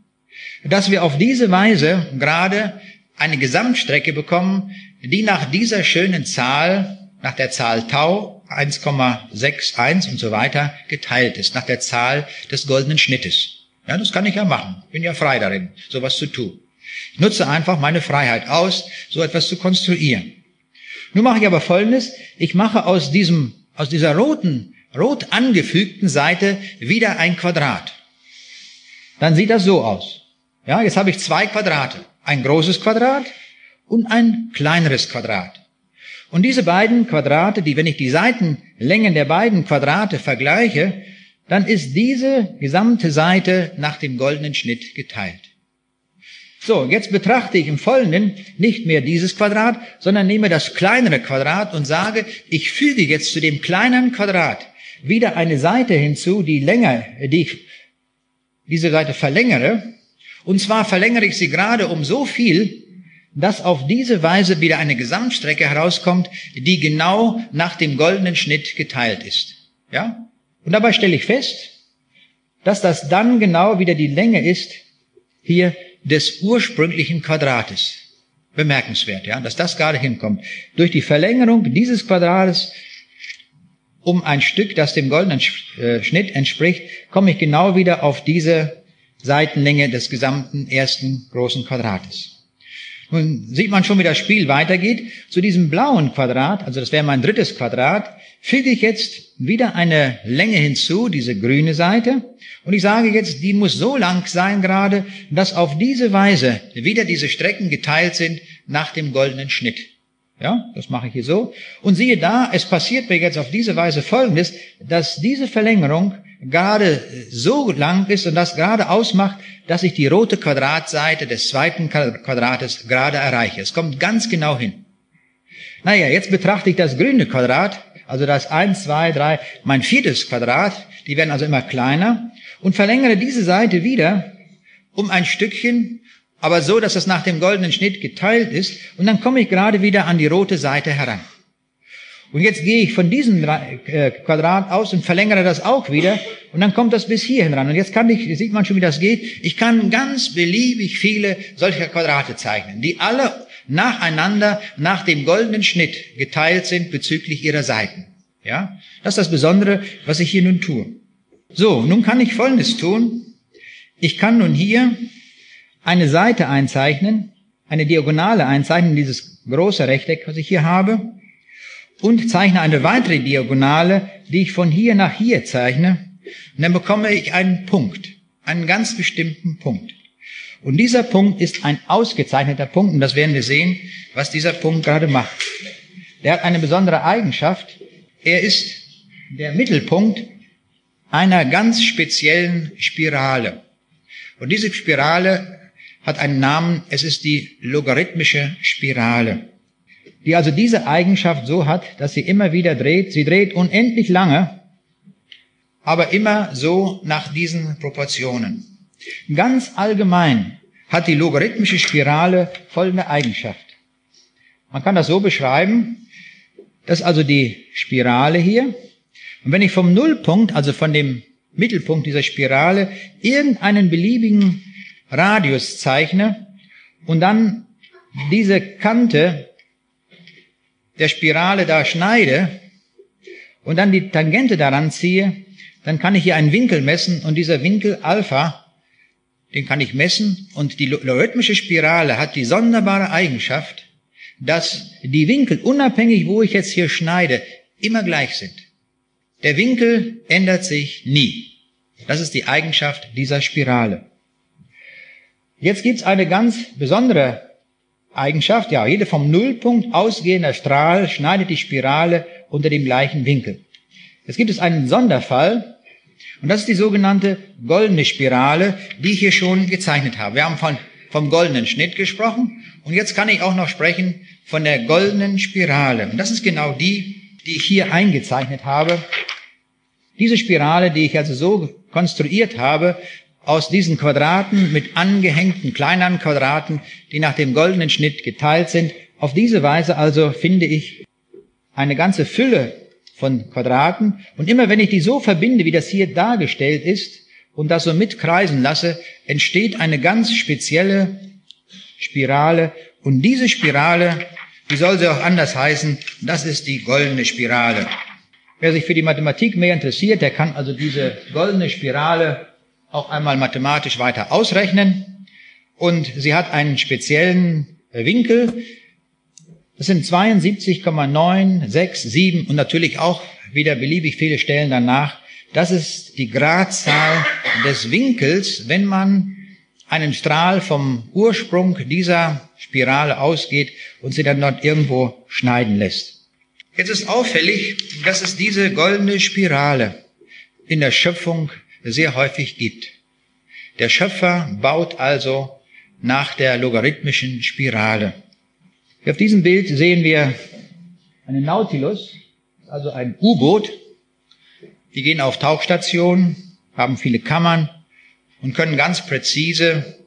dass wir auf diese Weise gerade eine Gesamtstrecke bekommen, die nach dieser schönen Zahl, nach der Zahl Tau 1,61 und so weiter geteilt ist, nach der Zahl des goldenen Schnittes. Ja, das kann ich ja machen. Bin ja frei darin, sowas zu tun. Ich nutze einfach meine Freiheit aus, so etwas zu konstruieren. Nun mache ich aber Folgendes. Ich mache aus diesem, aus dieser roten, rot angefügten Seite wieder ein Quadrat. Dann sieht das so aus. Ja, jetzt habe ich zwei Quadrate. Ein großes Quadrat und ein kleineres Quadrat. Und diese beiden Quadrate, die, wenn ich die Seitenlängen der beiden Quadrate vergleiche, dann ist diese gesamte Seite nach dem goldenen Schnitt geteilt. So, jetzt betrachte ich im Folgenden nicht mehr dieses Quadrat, sondern nehme das kleinere Quadrat und sage, ich füge jetzt zu dem kleinen Quadrat wieder eine Seite hinzu, die länger, die ich diese Seite verlängere, und zwar verlängere ich sie gerade um so viel, dass auf diese Weise wieder eine Gesamtstrecke herauskommt, die genau nach dem goldenen Schnitt geteilt ist. Ja? Und dabei stelle ich fest, dass das dann genau wieder die Länge ist, hier des ursprünglichen Quadrates. Bemerkenswert, ja, dass das gerade hinkommt. Durch die Verlängerung dieses Quadrates um ein Stück, das dem goldenen äh, Schnitt entspricht, komme ich genau wieder auf diese Seitenlänge des gesamten ersten großen Quadrates. Nun sieht man schon, wie das Spiel weitergeht. Zu diesem blauen Quadrat, also das wäre mein drittes Quadrat, füge ich jetzt wieder eine Länge hinzu, diese grüne Seite. Und ich sage jetzt, die muss so lang sein gerade, dass auf diese Weise wieder diese Strecken geteilt sind nach dem goldenen Schnitt. Ja, das mache ich hier so. Und siehe da, es passiert mir jetzt auf diese Weise Folgendes, dass diese Verlängerung gerade so lang ist und das gerade ausmacht, dass ich die rote Quadratseite des zweiten Quadrates gerade erreiche. Es kommt ganz genau hin. Naja, jetzt betrachte ich das grüne Quadrat, also das 1, 2, 3, mein viertes Quadrat, die werden also immer kleiner und verlängere diese Seite wieder um ein Stückchen, aber so, dass es nach dem goldenen Schnitt geteilt ist und dann komme ich gerade wieder an die rote Seite heran. Und jetzt gehe ich von diesem äh, Quadrat aus und verlängere das auch wieder und dann kommt das bis hierhin ran. Und jetzt kann ich, sieht man schon, wie das geht, ich kann ganz beliebig viele solcher Quadrate zeichnen, die alle nacheinander nach dem goldenen Schnitt geteilt sind bezüglich ihrer Seiten. Ja, das ist das Besondere, was ich hier nun tue. So, nun kann ich Folgendes tun. Ich kann nun hier eine Seite einzeichnen, eine Diagonale einzeichnen, dieses große Rechteck, was ich hier habe, und zeichne eine weitere Diagonale, die ich von hier nach hier zeichne, und dann bekomme ich einen Punkt, einen ganz bestimmten Punkt. Und dieser Punkt ist ein ausgezeichneter Punkt, und das werden wir sehen, was dieser Punkt gerade macht. Der hat eine besondere Eigenschaft. Er ist der Mittelpunkt einer ganz speziellen Spirale. Und diese Spirale hat einen Namen, es ist die logarithmische Spirale, die also diese Eigenschaft so hat, dass sie immer wieder dreht. Sie dreht unendlich lange, aber immer so nach diesen Proportionen. Ganz allgemein hat die logarithmische Spirale folgende Eigenschaft. Man kann das so beschreiben, dass also die Spirale hier, und wenn ich vom Nullpunkt, also von dem Mittelpunkt dieser Spirale, irgendeinen beliebigen Radius zeichne und dann diese Kante der Spirale da schneide und dann die Tangente daran ziehe, dann kann ich hier einen Winkel messen und dieser Winkel Alpha, den kann ich messen und die logarithmische Spirale hat die sonderbare Eigenschaft, dass die Winkel, unabhängig wo ich jetzt hier schneide, immer gleich sind. Der Winkel ändert sich nie. Das ist die Eigenschaft dieser Spirale. Jetzt gibt's eine ganz besondere Eigenschaft. Ja, jeder vom Nullpunkt ausgehender Strahl schneidet die Spirale unter dem gleichen Winkel. Jetzt gibt es einen Sonderfall, und das ist die sogenannte goldene Spirale, die ich hier schon gezeichnet habe. Wir haben von, vom goldenen Schnitt gesprochen und jetzt kann ich auch noch sprechen von der goldenen Spirale. Und das ist genau die, die ich hier eingezeichnet habe. Diese Spirale, die ich also so konstruiert habe, aus diesen Quadraten mit angehängten kleineren Quadraten, die nach dem goldenen Schnitt geteilt sind. Auf diese Weise also finde ich eine ganze Fülle von Quadraten. Und immer wenn ich die so verbinde, wie das hier dargestellt ist, und das so mitkreisen lasse, entsteht eine ganz spezielle Spirale. Und diese Spirale, wie soll sie auch anders heißen, das ist die goldene Spirale. Wer sich für die Mathematik mehr interessiert, der kann also diese goldene Spirale auch einmal mathematisch weiter ausrechnen. Und sie hat einen speziellen Winkel. Das sind 72,967 und natürlich auch wieder beliebig viele Stellen danach. Das ist die Gradzahl des Winkels, wenn man einen Strahl vom Ursprung dieser Spirale ausgeht und sie dann dort irgendwo schneiden lässt. Jetzt ist auffällig, dass es diese goldene Spirale in der Schöpfung sehr häufig gibt. Der Schöpfer baut also nach der logarithmischen Spirale. Auf diesem Bild sehen wir einen Nautilus, also ein U-Boot. Die gehen auf Tauchstationen, haben viele Kammern und können ganz präzise,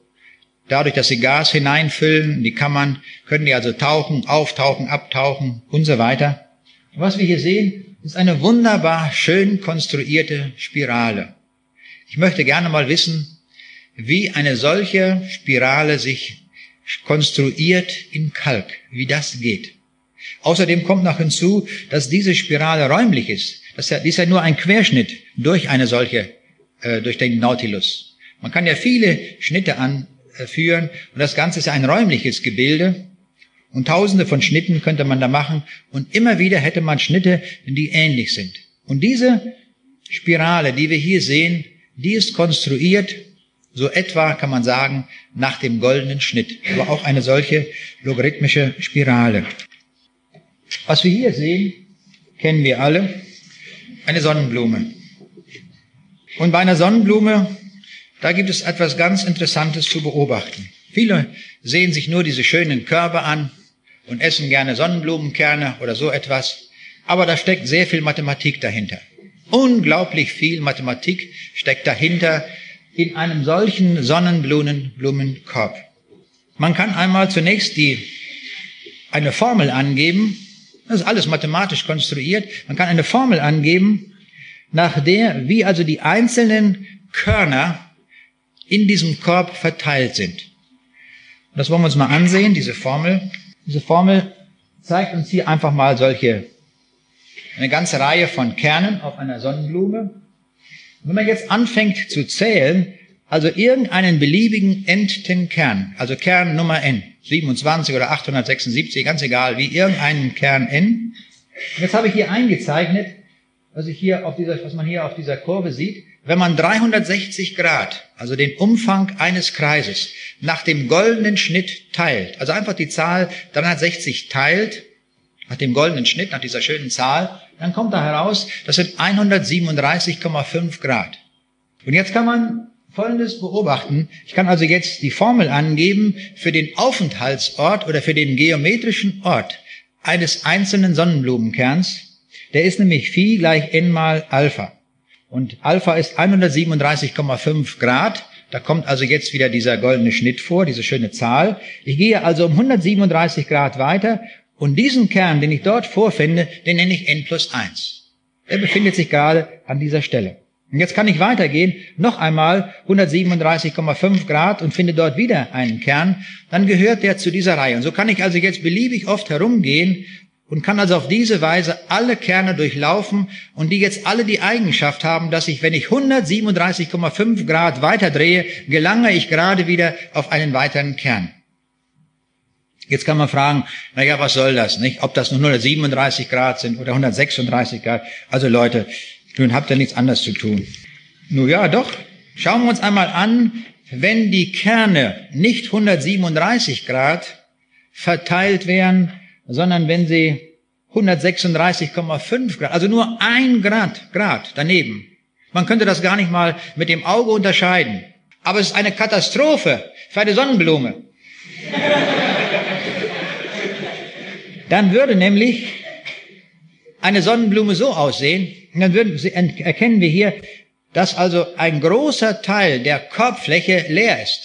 dadurch, dass sie Gas hineinfüllen, die Kammern, können die also tauchen, auftauchen, abtauchen und so weiter. Und was wir hier sehen, ist eine wunderbar schön konstruierte Spirale. Ich möchte gerne mal wissen, wie eine solche Spirale sich konstruiert in Kalk, wie das geht. Außerdem kommt noch hinzu, dass diese Spirale räumlich ist. Das ist ja nur ein Querschnitt durch eine solche, äh, durch den Nautilus. Man kann ja viele Schnitte anführen und das Ganze ist ja ein räumliches Gebilde. Und tausende von Schnitten könnte man da machen und immer wieder hätte man Schnitte, die ähnlich sind. Und diese Spirale, die wir hier sehen, die ist konstruiert, so etwa kann man sagen, nach dem goldenen Schnitt. Aber auch eine solche logarithmische Spirale. Was wir hier sehen, kennen wir alle, eine Sonnenblume. Und bei einer Sonnenblume, da gibt es etwas ganz Interessantes zu beobachten. Viele sehen sich nur diese schönen Körper an und essen gerne Sonnenblumenkerne oder so etwas. Aber da steckt sehr viel Mathematik dahinter. Unglaublich viel Mathematik steckt dahinter in einem solchen Sonnenblumenkorb. Man kann einmal zunächst die, eine Formel angeben. Das ist alles mathematisch konstruiert. Man kann eine Formel angeben, nach der, wie also die einzelnen Körner in diesem Korb verteilt sind. Das wollen wir uns mal ansehen, diese Formel. Diese Formel zeigt uns hier einfach mal solche, eine ganze Reihe von Kernen auf einer Sonnenblume. wenn man jetzt anfängt zu zählen, also irgendeinen beliebigen enten Kern, also Kern Nummer n, 27 oder 876, ganz egal, wie irgendeinen Kern n. Und jetzt habe ich hier eingezeichnet, was ich hier auf dieser, was man hier auf dieser Kurve sieht, wenn man 360 Grad, also den Umfang eines Kreises, nach dem goldenen Schnitt teilt, also einfach die Zahl 360 teilt, nach dem goldenen Schnitt, nach dieser schönen Zahl, dann kommt da heraus, das sind 137,5 Grad. Und jetzt kann man Folgendes beobachten. Ich kann also jetzt die Formel angeben für den Aufenthaltsort oder für den geometrischen Ort eines einzelnen Sonnenblumenkerns. Der ist nämlich Phi gleich n mal Alpha. Und Alpha ist 137,5 Grad. Da kommt also jetzt wieder dieser goldene Schnitt vor, diese schöne Zahl. Ich gehe also um 137 Grad weiter und diesen Kern, den ich dort vorfinde, den nenne ich n plus 1. Er befindet sich gerade an dieser Stelle. Und jetzt kann ich weitergehen, noch einmal 137,5 Grad und finde dort wieder einen Kern, dann gehört der zu dieser Reihe. Und so kann ich also jetzt beliebig oft herumgehen und kann also auf diese Weise alle Kerne durchlaufen und die jetzt alle die Eigenschaft haben, dass ich, wenn ich 137,5 Grad weiterdrehe, gelange ich gerade wieder auf einen weiteren Kern. Jetzt kann man fragen, naja, was soll das, nicht? Ob das nun 137 Grad sind oder 136 Grad. Also Leute, nun habt ihr nichts anderes zu tun. Nun ja, doch. Schauen wir uns einmal an, wenn die Kerne nicht 137 Grad verteilt wären, sondern wenn sie 136,5 Grad, also nur ein Grad, Grad daneben. Man könnte das gar nicht mal mit dem Auge unterscheiden. Aber es ist eine Katastrophe für eine Sonnenblume. Dann würde nämlich eine Sonnenblume so aussehen, dann würden, erkennen wir hier, dass also ein großer Teil der Korbfläche leer ist.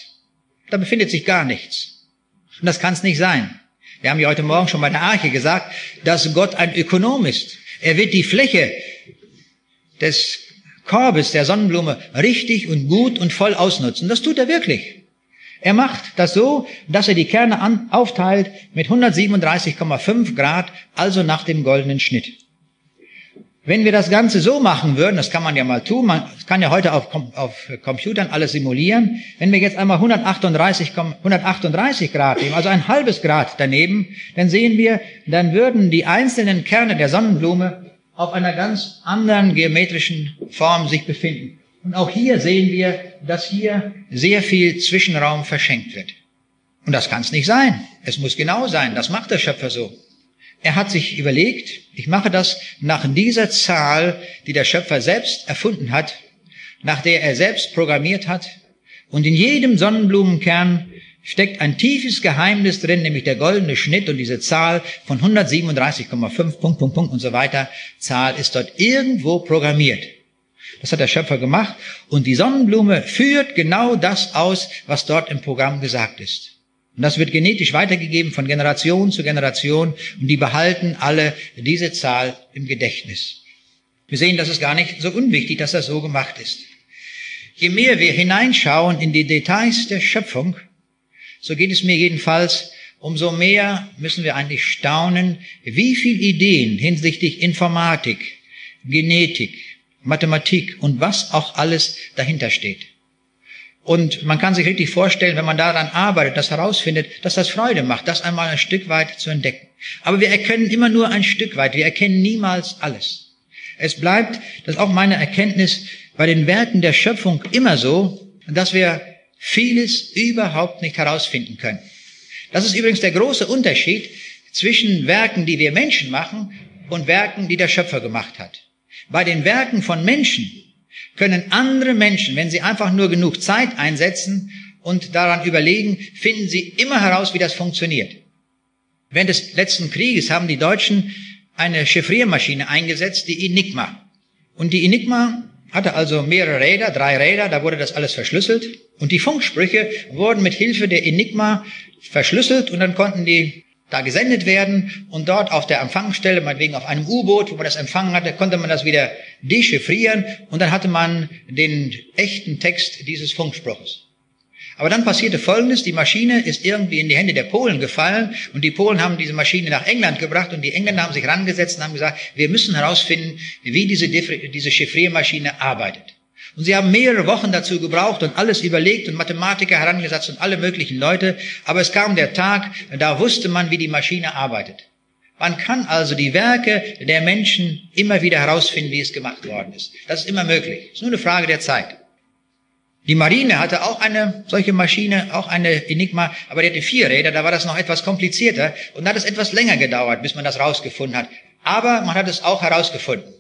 Da befindet sich gar nichts. Und das kann es nicht sein. Wir haben ja heute Morgen schon bei der Arche gesagt, dass Gott ein Ökonom ist. Er wird die Fläche des Korbes der Sonnenblume richtig und gut und voll ausnutzen. Das tut er wirklich. Er macht das so, dass er die Kerne an, aufteilt mit 137,5 Grad, also nach dem goldenen Schnitt. Wenn wir das Ganze so machen würden, das kann man ja mal tun, man kann ja heute auf, auf Computern alles simulieren, wenn wir jetzt einmal 138, 138 Grad nehmen, also ein halbes Grad daneben, dann sehen wir, dann würden die einzelnen Kerne der Sonnenblume auf einer ganz anderen geometrischen Form sich befinden. Und auch hier sehen wir, dass hier sehr viel Zwischenraum verschenkt wird. Und das kann es nicht sein. Es muss genau sein. Das macht der Schöpfer so. Er hat sich überlegt, ich mache das nach dieser Zahl, die der Schöpfer selbst erfunden hat, nach der er selbst programmiert hat. Und in jedem Sonnenblumenkern steckt ein tiefes Geheimnis drin, nämlich der goldene Schnitt und diese Zahl von 137,5 Punkt, Punkt, Punkt und so weiter. Zahl ist dort irgendwo programmiert. Das hat der Schöpfer gemacht und die Sonnenblume führt genau das aus, was dort im Programm gesagt ist. Und das wird genetisch weitergegeben von Generation zu Generation und die behalten alle diese Zahl im Gedächtnis. Wir sehen, das ist gar nicht so unwichtig, dass das so gemacht ist. Je mehr wir hineinschauen in die Details der Schöpfung, so geht es mir jedenfalls, umso mehr müssen wir eigentlich staunen, wie viel Ideen hinsichtlich Informatik, Genetik, Mathematik und was auch alles dahinter steht. Und man kann sich richtig vorstellen, wenn man daran arbeitet, das herausfindet, dass das Freude macht, das einmal ein Stück weit zu entdecken. Aber wir erkennen immer nur ein Stück weit, wir erkennen niemals alles. Es bleibt, das ist auch meine Erkenntnis, bei den Werken der Schöpfung immer so, dass wir vieles überhaupt nicht herausfinden können. Das ist übrigens der große Unterschied zwischen Werken, die wir Menschen machen, und Werken, die der Schöpfer gemacht hat. Bei den Werken von Menschen können andere Menschen, wenn sie einfach nur genug Zeit einsetzen und daran überlegen, finden sie immer heraus, wie das funktioniert. Während des letzten Krieges haben die Deutschen eine Chiffriermaschine eingesetzt, die Enigma. Und die Enigma hatte also mehrere Räder, drei Räder, da wurde das alles verschlüsselt. Und die Funksprüche wurden mit Hilfe der Enigma verschlüsselt und dann konnten die da gesendet werden. Und dort auf der Empfangsstelle, meinetwegen auf einem U-Boot, wo man das empfangen hatte, konnte man das wieder dechiffrieren. Und dann hatte man den echten Text dieses Funkspruches. Aber dann passierte Folgendes, die Maschine ist irgendwie in die Hände der Polen gefallen. Und die Polen haben diese Maschine nach England gebracht. Und die Engländer haben sich rangesetzt und haben gesagt, wir müssen herausfinden, wie diese, diese Chiffriermaschine arbeitet. Und sie haben mehrere Wochen dazu gebraucht und alles überlegt und Mathematiker herangesetzt und alle möglichen Leute. Aber es kam der Tag, da wusste man, wie die Maschine arbeitet. Man kann also die Werke der Menschen immer wieder herausfinden, wie es gemacht worden ist. Das ist immer möglich. Es ist nur eine Frage der Zeit. Die Marine hatte auch eine solche Maschine, auch eine Enigma, aber die hatte vier Räder, da war das noch etwas komplizierter und da hat es etwas länger gedauert, bis man das rausgefunden hat. Aber man hat es auch herausgefunden.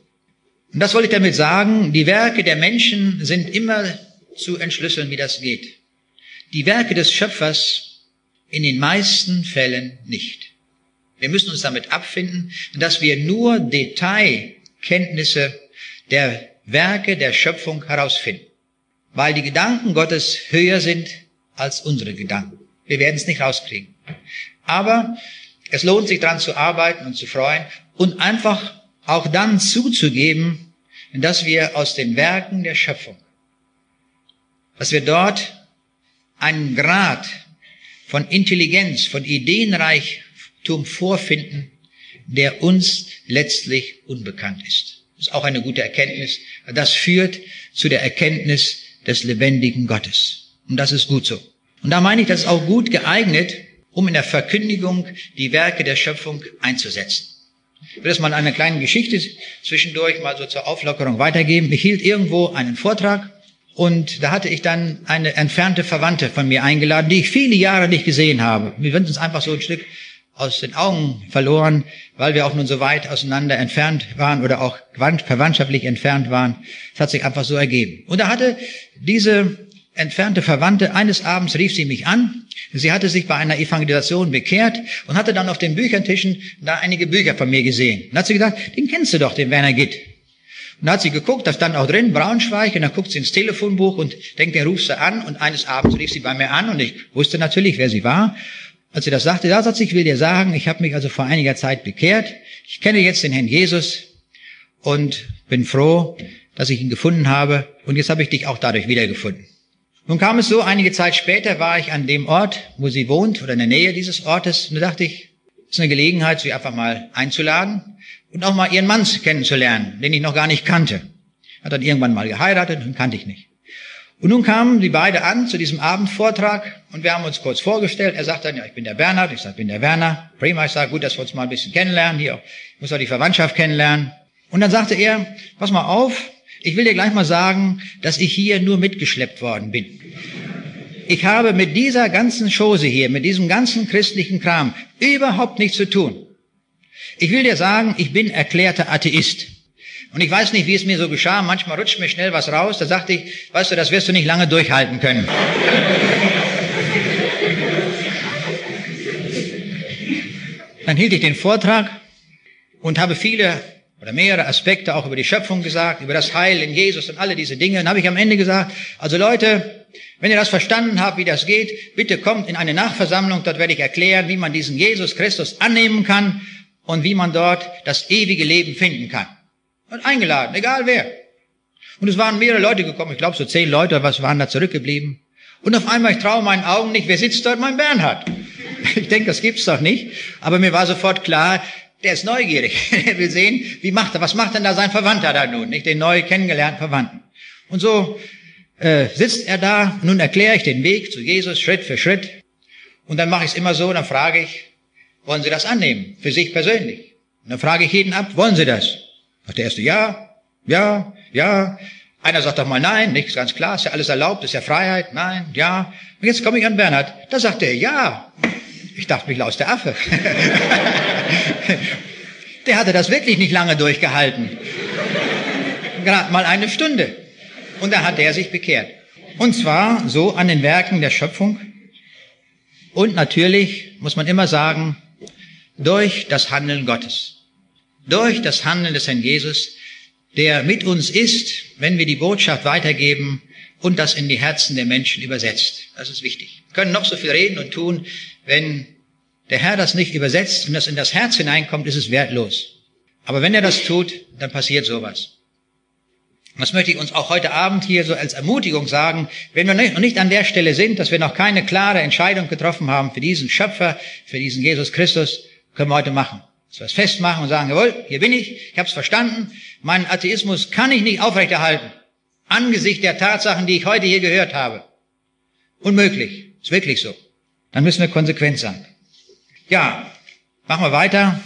Und das wollte ich damit sagen, die Werke der Menschen sind immer zu entschlüsseln, wie das geht. Die Werke des Schöpfers in den meisten Fällen nicht. Wir müssen uns damit abfinden, dass wir nur Detailkenntnisse der Werke der Schöpfung herausfinden, weil die Gedanken Gottes höher sind als unsere Gedanken. Wir werden es nicht rauskriegen. Aber es lohnt sich daran zu arbeiten und zu freuen und einfach auch dann zuzugeben, dass wir aus den Werken der Schöpfung, dass wir dort einen Grad von Intelligenz, von Ideenreichtum vorfinden, der uns letztlich unbekannt ist. Das ist auch eine gute Erkenntnis. Das führt zu der Erkenntnis des lebendigen Gottes. Und das ist gut so. Und da meine ich, das ist auch gut geeignet, um in der Verkündigung die Werke der Schöpfung einzusetzen. Ich will das mal eine kleine Geschichte zwischendurch mal so zur Auflockerung weitergeben. Ich hielt irgendwo einen Vortrag und da hatte ich dann eine entfernte Verwandte von mir eingeladen, die ich viele Jahre nicht gesehen habe. Wir sind uns einfach so ein Stück aus den Augen verloren, weil wir auch nun so weit auseinander entfernt waren oder auch verwandtschaftlich entfernt waren. Es hat sich einfach so ergeben. Und da hatte diese entfernte Verwandte, eines Abends rief sie mich an. Sie hatte sich bei einer Evangelisation bekehrt und hatte dann auf den Büchertischen da einige Bücher von mir gesehen. Und hat sie gesagt, den kennst du doch, den Werner Gitt. Und da hat sie geguckt, da stand auch drin, Braunschweig, und dann guckt sie ins Telefonbuch und denkt, den rufst du an. Und eines Abends rief sie bei mir an und ich wusste natürlich, wer sie war. Als sie das sagte, da sagt sie, ich will dir sagen, ich habe mich also vor einiger Zeit bekehrt. Ich kenne jetzt den Herrn Jesus und bin froh, dass ich ihn gefunden habe. Und jetzt habe ich dich auch dadurch wiedergefunden. Nun kam es so, einige Zeit später war ich an dem Ort, wo sie wohnt oder in der Nähe dieses Ortes und da dachte ich, es ist eine Gelegenheit, sie einfach mal einzuladen und auch mal ihren Mann kennenzulernen, den ich noch gar nicht kannte. Hat dann irgendwann mal geheiratet und kannte ich nicht. Und nun kamen die beide an zu diesem Abendvortrag und wir haben uns kurz vorgestellt. Er sagt dann, ja, ich bin der Bernhard. Ich sage, ich bin der Werner. Prima, ich sage, gut, dass wir uns mal ein bisschen kennenlernen. Hier, ich muss auch die Verwandtschaft kennenlernen. Und dann sagte er, pass mal auf, ich will dir gleich mal sagen, dass ich hier nur mitgeschleppt worden bin. Ich habe mit dieser ganzen Chose hier, mit diesem ganzen christlichen Kram überhaupt nichts zu tun. Ich will dir sagen, ich bin erklärter Atheist. Und ich weiß nicht, wie es mir so geschah. Manchmal rutscht mir schnell was raus. Da sagte ich, weißt du, das wirst du nicht lange durchhalten können. Dann hielt ich den Vortrag und habe viele oder mehrere Aspekte auch über die Schöpfung gesagt, über das Heil in Jesus und alle diese Dinge. Dann habe ich am Ende gesagt, also Leute, wenn ihr das verstanden habt, wie das geht, bitte kommt in eine Nachversammlung, dort werde ich erklären, wie man diesen Jesus Christus annehmen kann und wie man dort das ewige Leben finden kann. Und eingeladen, egal wer. Und es waren mehrere Leute gekommen, ich glaube so zehn Leute oder was waren da zurückgeblieben. Und auf einmal, ich traue meinen Augen nicht, wer sitzt dort? Mein Bernhard. *laughs* Ich denke, das gibt's doch nicht. Aber mir war sofort klar, der ist neugierig. *laughs* Er will sehen, wie macht er, was macht denn da sein Verwandter da nun, nicht den neu kennengelernten Verwandten. Und so äh, sitzt er da, nun erkläre ich den Weg zu Jesus Schritt für Schritt. Und dann mache ich es immer so, dann frage ich, wollen Sie das annehmen, für sich persönlich? Und dann frage ich jeden ab, wollen Sie das? Sagt der erste, ja, ja, ja. Einer sagt doch mal nein, nichts ganz klar, ist ja alles erlaubt, ist ja Freiheit, nein, ja. Und jetzt komme ich an Bernhard, da sagt er ja. Ich dachte mich aus der Affe. *laughs* der hatte das wirklich nicht lange durchgehalten. Gerade mal eine Stunde. Und da hat er sich bekehrt. Und zwar so an den Werken der Schöpfung. Und natürlich muss man immer sagen, Durch das Handeln Gottes. Durch das Handeln des Herrn Jesus, der mit uns ist, wenn wir die Botschaft weitergeben und das in die Herzen der Menschen übersetzt. Das ist wichtig. Wir können noch so viel reden und tun, wenn der Herr das nicht übersetzt und das in das Herz hineinkommt, ist es wertlos. Aber wenn er das tut, dann passiert sowas. Das möchte ich uns auch heute Abend hier so als Ermutigung sagen, wenn wir noch nicht an der Stelle sind, dass wir noch keine klare Entscheidung getroffen haben für diesen Schöpfer, für diesen Jesus Christus, können wir heute machen. Dass wir es festmachen und sagen, jawohl, hier bin ich, ich habe es verstanden, meinen Atheismus kann ich nicht aufrechterhalten, angesichts der Tatsachen, die ich heute hier gehört habe. Unmöglich, ist wirklich so. Dann müssen wir konsequent sein. Ja, machen wir weiter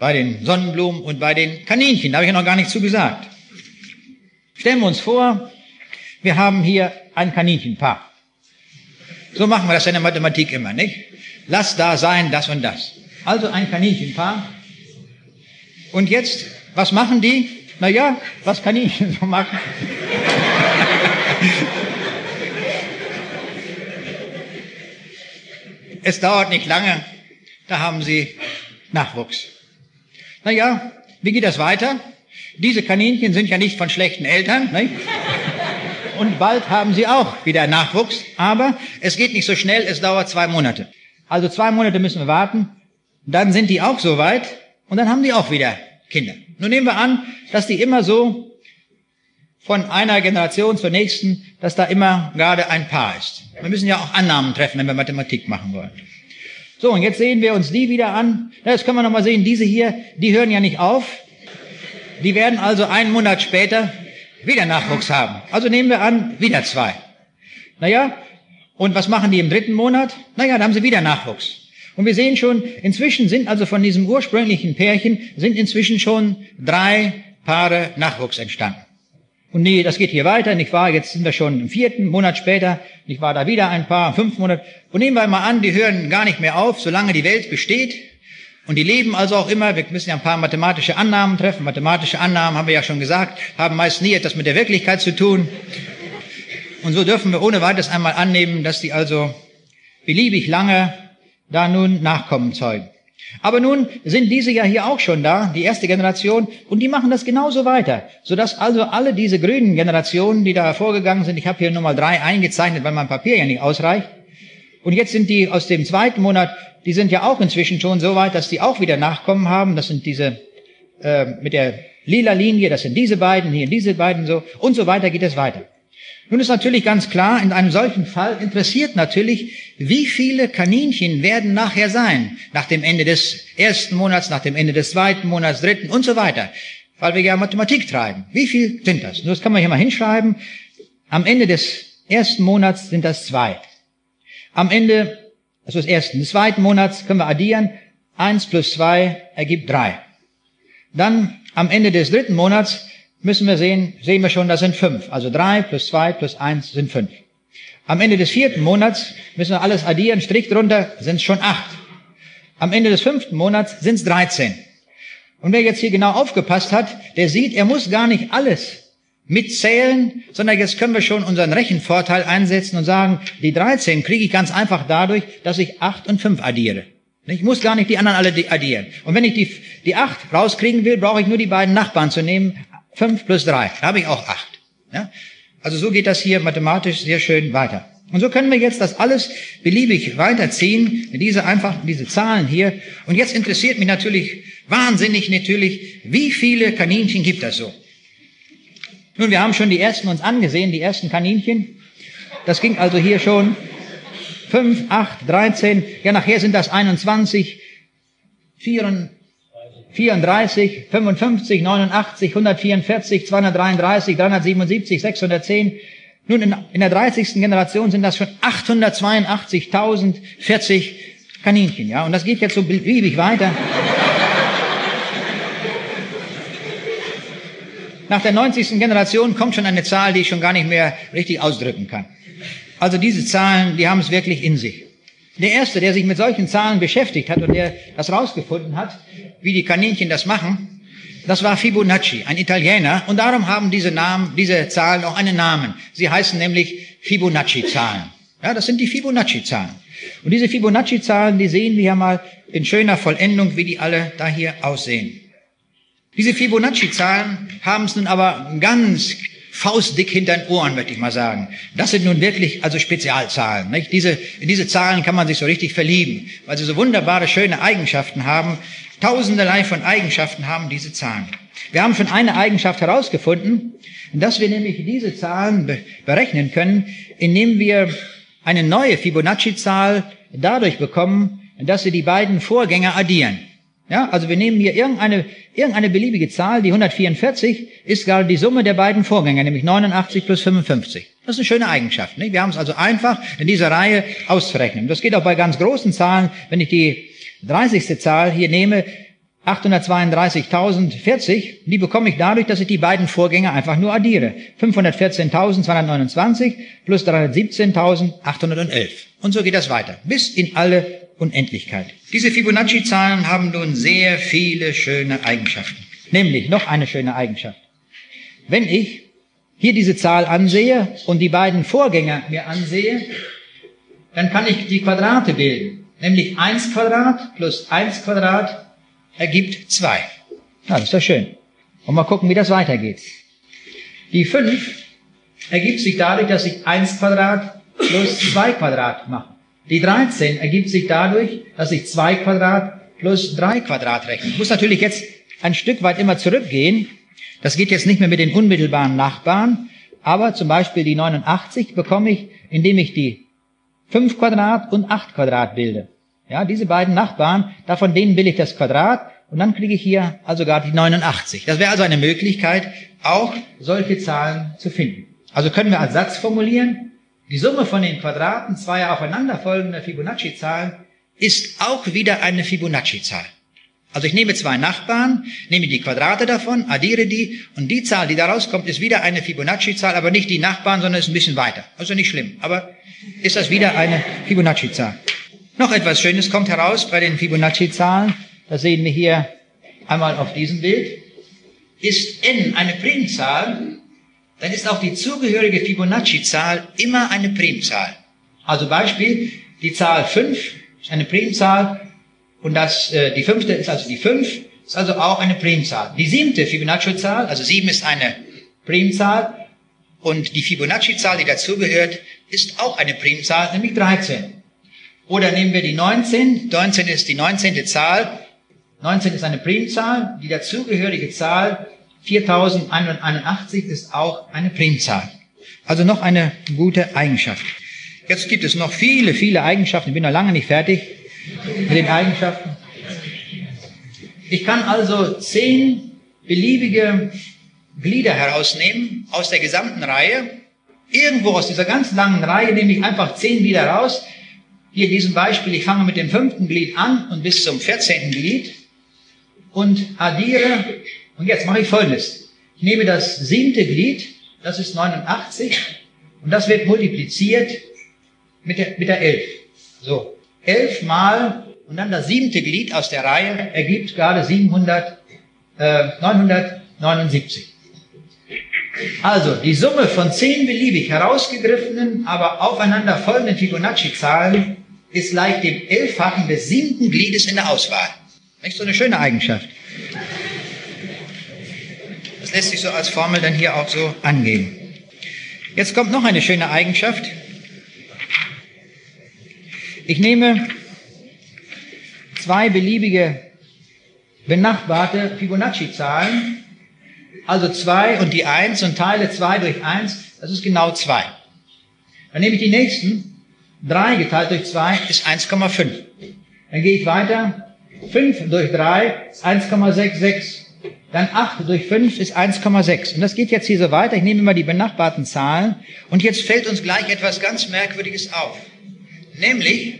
bei den Sonnenblumen und bei den Kaninchen. Da habe ich ja noch gar nicht zugesagt. Stellen wir uns vor, wir haben hier ein Kaninchenpaar. So machen wir das in der Mathematik immer, nicht? Lass da sein, das und das. Also ein Kaninchenpaar. Und jetzt, was machen die? Naja, was Kaninchen *laughs* so machen. es dauert nicht lange, da haben sie Nachwuchs. Naja, wie geht das weiter? Diese Kaninchen sind ja nicht von schlechten Eltern. Nicht? Und bald haben sie auch wieder Nachwuchs. Aber es geht nicht so schnell, es dauert zwei Monate. Also zwei Monate müssen wir warten. Dann sind die auch so weit und dann haben die auch wieder Kinder. Nun nehmen wir an, dass die immer so von einer Generation zur nächsten, dass da immer gerade ein Paar ist. Wir müssen ja auch Annahmen treffen, wenn wir Mathematik machen wollen. So, und jetzt sehen wir uns die wieder an. Das können wir nochmal sehen. Diese hier, die hören ja nicht auf. Die werden also einen Monat später wieder Nachwuchs haben. Also nehmen wir an, wieder zwei. Naja, und was machen die im dritten Monat? Naja, da haben sie wieder Nachwuchs. Und wir sehen schon, inzwischen sind also von diesem ursprünglichen Pärchen, sind inzwischen schon drei Paare Nachwuchs entstanden. Und nee, das geht hier weiter, nicht wahr? Jetzt sind wir schon im vierten Monat später, nicht wahr? Da wieder ein Paar, fünf Monate. Und nehmen wir mal an, die hören gar nicht mehr auf, solange die Welt besteht. Und die leben also auch immer, wir müssen ja ein paar mathematische Annahmen treffen. Mathematische Annahmen, haben wir ja schon gesagt, haben meist nie etwas mit der Wirklichkeit zu tun. Und so dürfen wir ohne weiteres einmal annehmen, dass die also beliebig lange da nun Nachkommen zeugen. Aber nun sind diese ja hier auch schon da, die erste Generation, und die machen das genauso weiter, sodass also alle diese grünen Generationen, die da hervorgegangen sind, ich habe hier Nummer drei eingezeichnet, weil mein Papier ja nicht ausreicht, und jetzt sind die aus dem zweiten Monat die sind ja auch inzwischen schon so weit, dass die auch wieder Nachkommen haben. Das sind diese äh, mit der lila Linie, das sind diese beiden, hier diese beiden so und so weiter geht es weiter. Nun ist natürlich ganz klar, in einem solchen Fall interessiert natürlich, wie viele Kaninchen werden nachher sein, nach dem Ende des ersten Monats, nach dem Ende des zweiten Monats, dritten und so weiter, weil wir ja Mathematik treiben. Wie viel sind das? Das kann man hier mal hinschreiben. Am Ende des ersten Monats sind das zwei. Am Ende also des ersten. Des zweiten Monats können wir addieren. Eins plus zwei ergibt drei. Dann am Ende des dritten Monats müssen wir sehen, sehen wir schon, das sind fünf. Also drei plus zwei plus eins sind fünf. Am Ende des vierten Monats müssen wir alles addieren, Strich drunter, sind es schon acht. Am Ende des fünften Monats sind es dreizehn. Und wer jetzt hier genau aufgepasst hat, der sieht, er muss gar nicht alles mitzählen, sondern jetzt können wir schon unseren Rechenvorteil einsetzen und sagen, die 13 kriege ich ganz einfach dadurch, dass ich 8 und 5 addiere. Ich muss gar nicht die anderen alle addieren. Und wenn ich die, die 8 rauskriegen will, brauche ich nur die beiden Nachbarn zu nehmen. 5 plus 3, da habe ich auch 8. Ja? Also so geht das hier mathematisch sehr schön weiter. Und so können wir jetzt das alles beliebig weiterziehen, diese einfach, diese Zahlen hier. Und jetzt interessiert mich natürlich wahnsinnig natürlich, wie viele Kaninchen gibt es so? Nun, wir haben schon die ersten uns angesehen, die ersten Kaninchen. Das ging also hier schon 5, 8, 13, ja nachher sind das 21, 34, 55, 89, 144, 233, 377, 610. Nun, in, in der 30. Generation sind das schon 882.040 Kaninchen, ja. Und das geht jetzt so beliebig weiter. Nach der 90. Generation kommt schon eine Zahl, die ich schon gar nicht mehr richtig ausdrücken kann. Also diese Zahlen, die haben es wirklich in sich. Der erste, der sich mit solchen Zahlen beschäftigt hat und der das rausgefunden hat, wie die Kaninchen das machen, das war Fibonacci, ein Italiener. Und darum haben diese Namen, diese Zahlen auch einen Namen. Sie heißen nämlich Fibonacci-Zahlen. Ja, das sind die Fibonacci-Zahlen. Und diese Fibonacci-Zahlen, die sehen wir ja mal in schöner Vollendung, wie die alle da hier aussehen. Diese Fibonacci-Zahlen haben es nun aber ganz faustdick hinter den Ohren, möchte ich mal sagen. Das sind nun wirklich also Spezialzahlen. Nicht? Diese, in diese Zahlen kann man sich so richtig verlieben, weil sie so wunderbare, schöne Eigenschaften haben. Tausenderlei von Eigenschaften haben diese Zahlen. Wir haben schon eine Eigenschaft herausgefunden, dass wir nämlich diese Zahlen berechnen können, indem wir eine neue Fibonacci-Zahl dadurch bekommen, dass wir die beiden Vorgänger addieren. Ja, also wir nehmen hier irgendeine, irgendeine beliebige Zahl, die 144 ist gerade die Summe der beiden Vorgänger, nämlich 89 plus 55. Das ist eine schöne Eigenschaft. Nicht? Wir haben es also einfach in dieser Reihe auszurechnen. Das geht auch bei ganz großen Zahlen. Wenn ich die 30. Zahl hier nehme, 832.040, die bekomme ich dadurch, dass ich die beiden Vorgänger einfach nur addiere. 514.229 plus 317.811. Und so geht das weiter. Bis in alle Unendlichkeit. Diese Fibonacci-Zahlen haben nun sehr viele schöne Eigenschaften. Nämlich noch eine schöne Eigenschaft. Wenn ich hier diese Zahl ansehe und die beiden Vorgänger mir ansehe, dann kann ich die Quadrate bilden. Nämlich 1 Quadrat plus 1 Quadrat ergibt 2. Ja, das ist doch schön. Und mal gucken, wie das weitergeht. Die 5 ergibt sich dadurch, dass ich 1 Quadrat plus 2 Quadrat mache. Die 13 ergibt sich dadurch, dass ich 2 Quadrat plus 3 Quadrat rechne. Ich muss natürlich jetzt ein Stück weit immer zurückgehen. Das geht jetzt nicht mehr mit den unmittelbaren Nachbarn, aber zum Beispiel die 89 bekomme ich, indem ich die 5 Quadrat und 8 Quadrat bilde. Ja, diese beiden Nachbarn, davon denen will ich das Quadrat und dann kriege ich hier also gar die 89. Das wäre also eine Möglichkeit, auch solche Zahlen zu finden. Also können wir als Satz formulieren, die Summe von den Quadraten zweier aufeinanderfolgender Fibonacci-Zahlen ist auch wieder eine Fibonacci-Zahl. Also ich nehme zwei Nachbarn, nehme die Quadrate davon, addiere die und die Zahl, die da rauskommt, ist wieder eine Fibonacci-Zahl, aber nicht die Nachbarn, sondern ist ein bisschen weiter. Also nicht schlimm, aber ist das wieder eine Fibonacci-Zahl. Noch etwas Schönes kommt heraus bei den Fibonacci-Zahlen. Das sehen wir hier einmal auf diesem Bild. Ist n eine Primzahl, dann ist auch die zugehörige Fibonacci-Zahl immer eine Primzahl. Also Beispiel, die Zahl 5 ist eine Primzahl und das, äh, die fünfte ist also die 5, ist also auch eine Primzahl. Die siebte Fibonacci-Zahl, also 7 ist eine Primzahl und die Fibonacci-Zahl, die dazugehört, ist auch eine Primzahl, nämlich 13. Oder nehmen wir die 19, 19 ist die 19. Zahl, 19 ist eine Primzahl, die dazugehörige Zahl 4181 ist auch eine Primzahl. Also noch eine gute Eigenschaft. Jetzt gibt es noch viele, viele Eigenschaften. Ich bin noch lange nicht fertig mit den Eigenschaften. Ich kann also zehn beliebige Glieder herausnehmen aus der gesamten Reihe. Irgendwo aus dieser ganz langen Reihe nehme ich einfach zehn Glieder raus. Hier in diesem Beispiel, ich fange mit dem fünften Glied an und bis zum vierzehnten Glied und addiere und jetzt mache ich Folgendes. Ich nehme das siebte Glied, das ist 89, und das wird multipliziert mit der, mit der 11. So, 11 mal und dann das siebte Glied aus der Reihe ergibt gerade 700, äh, 979. Also die Summe von zehn beliebig herausgegriffenen, aber aufeinander folgenden Fibonacci-Zahlen ist gleich dem Elffachen des siebten Gliedes in der Auswahl. Nicht so eine schöne Eigenschaft. Das lässt sich so als Formel dann hier auch so angeben. Jetzt kommt noch eine schöne Eigenschaft. Ich nehme zwei beliebige benachbarte Fibonacci-Zahlen, also zwei und die eins und teile zwei durch eins, das ist genau zwei. Dann nehme ich die nächsten, drei geteilt durch zwei ist 1,5. Dann gehe ich weiter, fünf durch drei ist 1,66 dann 8 durch 5 ist 1,6. Und das geht jetzt hier so weiter. Ich nehme mal die benachbarten Zahlen. Und jetzt fällt uns gleich etwas ganz Merkwürdiges auf. Nämlich,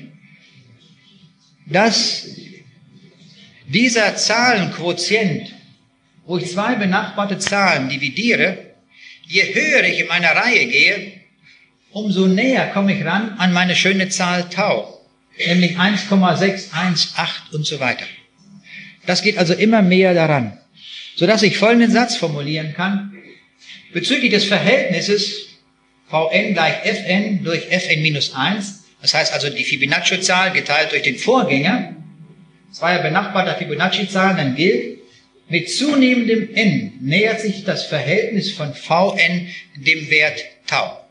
dass dieser Zahlenquotient, wo ich zwei benachbarte Zahlen dividiere, je höher ich in meiner Reihe gehe, umso näher komme ich ran an meine schöne Zahl Tau, nämlich 1,618 und so weiter. Das geht also immer mehr daran sodass ich folgenden Satz formulieren kann. Bezüglich des Verhältnisses Vn gleich Fn durch Fn minus 1, das heißt also die Fibonacci-Zahl geteilt durch den Vorgänger, zweier benachbarter Fibonacci-Zahlen, dann gilt, mit zunehmendem n nähert sich das Verhältnis von Vn dem Wert Tau.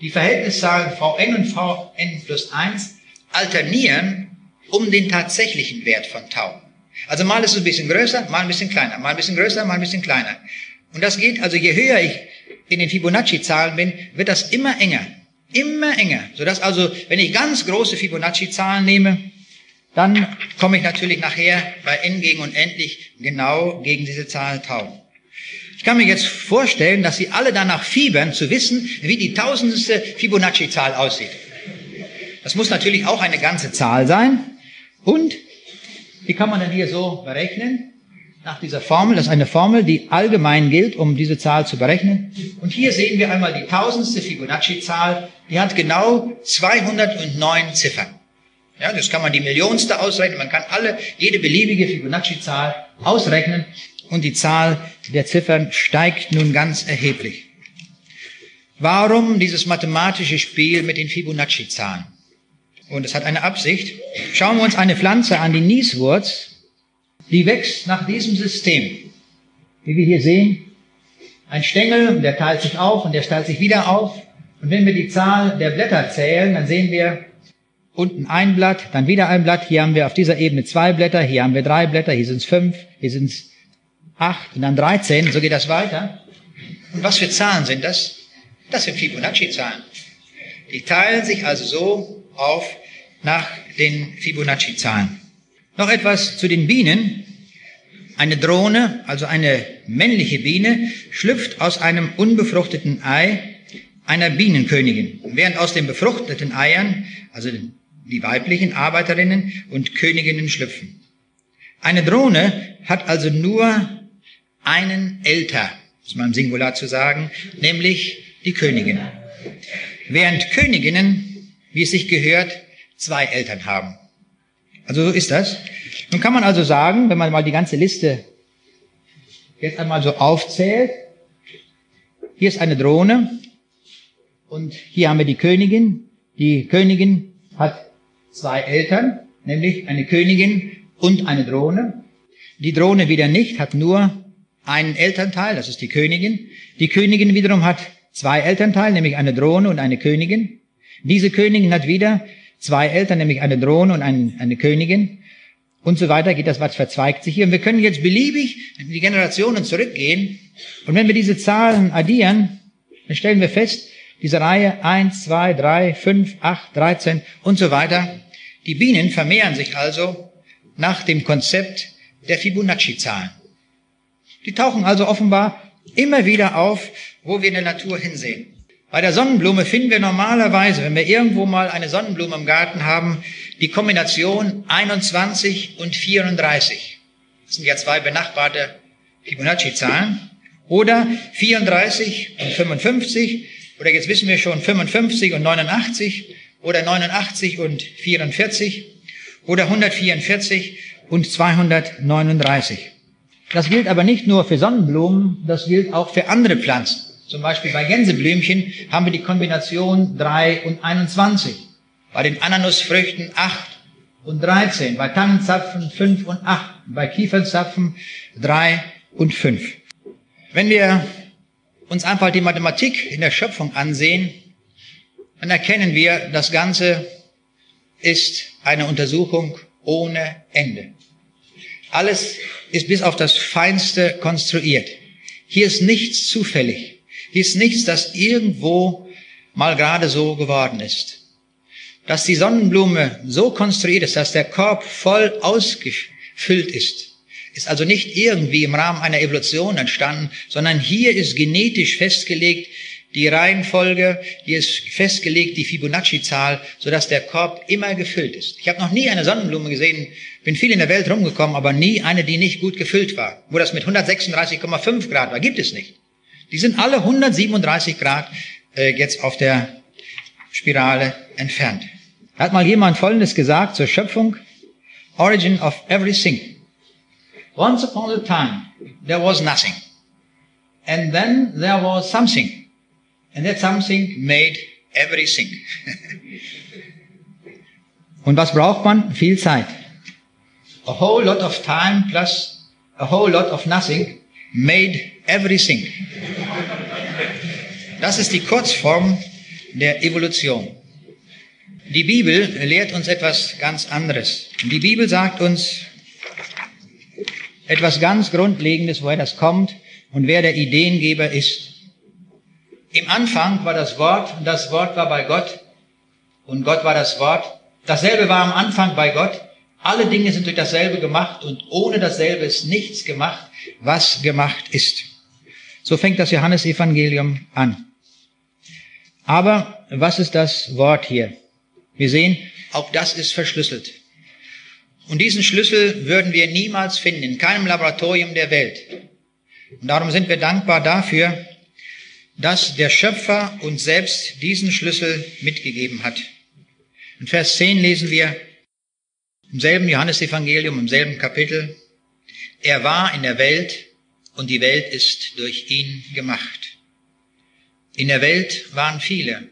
Die Verhältniszahlen Vn und Vn plus 1 alternieren um den tatsächlichen Wert von Tau. Also mal ist es ein bisschen größer, mal ein bisschen kleiner, mal ein bisschen größer, mal ein bisschen kleiner. Und das geht, also je höher ich in den Fibonacci-Zahlen bin, wird das immer enger. Immer enger. Sodass also, wenn ich ganz große Fibonacci-Zahlen nehme, dann komme ich natürlich nachher bei n gegen unendlich genau gegen diese Zahl Tau. Ich kann mir jetzt vorstellen, dass Sie alle danach fiebern, zu wissen, wie die tausendste Fibonacci-Zahl aussieht. Das muss natürlich auch eine ganze Zahl sein. Und wie kann man denn hier so berechnen? Nach dieser Formel, das ist eine Formel, die allgemein gilt, um diese Zahl zu berechnen. Und hier sehen wir einmal die tausendste Fibonacci-Zahl. Die hat genau 209 Ziffern. Ja, das kann man die Millionste ausrechnen. Man kann alle, jede beliebige Fibonacci-Zahl ausrechnen. Und die Zahl der Ziffern steigt nun ganz erheblich. Warum dieses mathematische Spiel mit den Fibonacci-Zahlen? Und es hat eine Absicht. Schauen wir uns eine Pflanze an, die Nieswurz, die wächst nach diesem System. Wie wir hier sehen, ein Stängel, der teilt sich auf und der teilt sich wieder auf. Und wenn wir die Zahl der Blätter zählen, dann sehen wir unten ein Blatt, dann wieder ein Blatt. Hier haben wir auf dieser Ebene zwei Blätter, hier haben wir drei Blätter, hier sind es fünf, hier sind es acht und dann dreizehn. So geht das weiter. Und was für Zahlen sind das? Das sind Fibonacci-Zahlen. Die teilen sich also so auf nach den Fibonacci-Zahlen. Noch etwas zu den Bienen. Eine Drohne, also eine männliche Biene, schlüpft aus einem unbefruchteten Ei einer Bienenkönigin, während aus den befruchteten Eiern, also die weiblichen Arbeiterinnen und Königinnen schlüpfen. Eine Drohne hat also nur einen Älter, ist mal im Singular zu sagen, nämlich die Königin. Während Königinnen, wie es sich gehört, zwei Eltern haben. Also so ist das. Nun kann man also sagen, wenn man mal die ganze Liste jetzt einmal so aufzählt, hier ist eine Drohne und hier haben wir die Königin. Die Königin hat zwei Eltern, nämlich eine Königin und eine Drohne. Die Drohne wieder nicht, hat nur einen Elternteil, das ist die Königin. Die Königin wiederum hat zwei Elternteile, nämlich eine Drohne und eine Königin. Diese Königin hat wieder zwei Eltern, nämlich eine Drohne und ein, eine Königin. Und so weiter geht das, was verzweigt sich hier. Und wir können jetzt beliebig in die Generationen zurückgehen. Und wenn wir diese Zahlen addieren, dann stellen wir fest, diese Reihe 1, 2, 3, 5, 8, 13 und so weiter. Die Bienen vermehren sich also nach dem Konzept der Fibonacci-Zahlen. Die tauchen also offenbar immer wieder auf, wo wir in der Natur hinsehen. Bei der Sonnenblume finden wir normalerweise, wenn wir irgendwo mal eine Sonnenblume im Garten haben, die Kombination 21 und 34. Das sind ja zwei benachbarte Fibonacci-Zahlen. Oder 34 und 55. Oder jetzt wissen wir schon 55 und 89. Oder 89 und 44. Oder 144 und 239. Das gilt aber nicht nur für Sonnenblumen, das gilt auch für andere Pflanzen. Zum Beispiel bei Gänseblümchen haben wir die Kombination 3 und 21. Bei den Ananusfrüchten 8 und 13. Bei Tannenzapfen 5 und 8. Bei Kiefernzapfen 3 und 5. Wenn wir uns einfach die Mathematik in der Schöpfung ansehen, dann erkennen wir, das Ganze ist eine Untersuchung ohne Ende. Alles ist bis auf das Feinste konstruiert. Hier ist nichts zufällig. Ist nichts, das irgendwo mal gerade so geworden ist. Dass die Sonnenblume so konstruiert ist, dass der Korb voll ausgefüllt ist, ist also nicht irgendwie im Rahmen einer Evolution entstanden, sondern hier ist genetisch festgelegt die Reihenfolge, hier ist festgelegt die Fibonacci-Zahl, sodass der Korb immer gefüllt ist. Ich habe noch nie eine Sonnenblume gesehen, bin viel in der Welt rumgekommen, aber nie eine, die nicht gut gefüllt war. Wo das mit 136,5 Grad war, gibt es nicht. Die sind alle 137 Grad äh, jetzt auf der Spirale entfernt. Hat mal jemand Folgendes gesagt zur Schöpfung? Origin of everything. Once upon a time, there was nothing. And then there was something. And that something made everything. *laughs* Und was braucht man? Viel Zeit. a whole lot of time plus a whole lot of nothing made everything. Das ist die Kurzform der Evolution. Die Bibel lehrt uns etwas ganz anderes. Die Bibel sagt uns etwas ganz Grundlegendes, woher das kommt und wer der Ideengeber ist. Im Anfang war das Wort und das Wort war bei Gott und Gott war das Wort. Dasselbe war am Anfang bei Gott. Alle Dinge sind durch dasselbe gemacht und ohne dasselbe ist nichts gemacht, was gemacht ist. So fängt das Johannesevangelium an. Aber was ist das Wort hier? Wir sehen, auch das ist verschlüsselt. Und diesen Schlüssel würden wir niemals finden, in keinem Laboratorium der Welt. Und darum sind wir dankbar dafür, dass der Schöpfer uns selbst diesen Schlüssel mitgegeben hat. In Vers 10 lesen wir im selben Johannesevangelium, im selben Kapitel, er war in der Welt und die Welt ist durch ihn gemacht. In der Welt waren viele.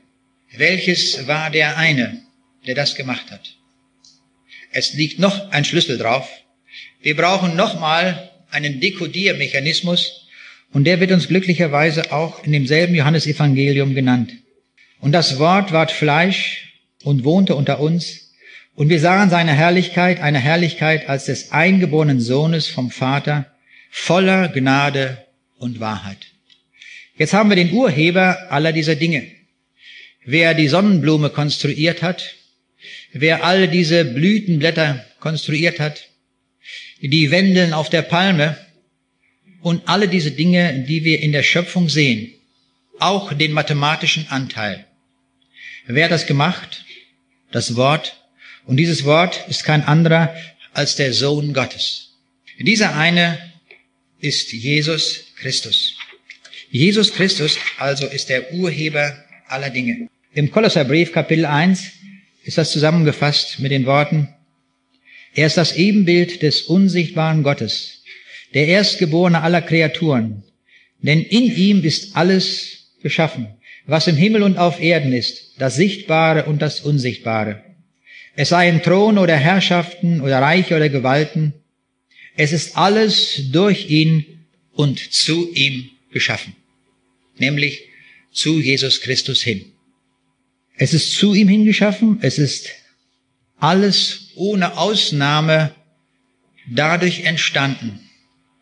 Welches war der eine, der das gemacht hat? Es liegt noch ein Schlüssel drauf. Wir brauchen nochmal einen Dekodiermechanismus und der wird uns glücklicherweise auch in demselben Johannesevangelium genannt. Und das Wort ward Fleisch und wohnte unter uns und wir sahen seine Herrlichkeit, eine Herrlichkeit als des eingeborenen Sohnes vom Vater, voller Gnade und Wahrheit. Jetzt haben wir den Urheber aller dieser Dinge. Wer die Sonnenblume konstruiert hat, wer all diese Blütenblätter konstruiert hat, die Wendeln auf der Palme und alle diese Dinge, die wir in der Schöpfung sehen, auch den mathematischen Anteil. Wer hat das gemacht? Das Wort. Und dieses Wort ist kein anderer als der Sohn Gottes. Dieser eine ist Jesus Christus. Jesus Christus also ist der Urheber aller Dinge. Im Kolosserbrief Kapitel 1 ist das zusammengefasst mit den Worten, er ist das Ebenbild des unsichtbaren Gottes, der Erstgeborene aller Kreaturen. Denn in ihm ist alles geschaffen, was im Himmel und auf Erden ist, das Sichtbare und das Unsichtbare. Es seien Thron oder Herrschaften oder Reiche oder Gewalten. Es ist alles durch ihn und zu ihm geschaffen, nämlich zu Jesus Christus hin. Es ist zu ihm hingeschaffen, es ist alles ohne Ausnahme dadurch entstanden,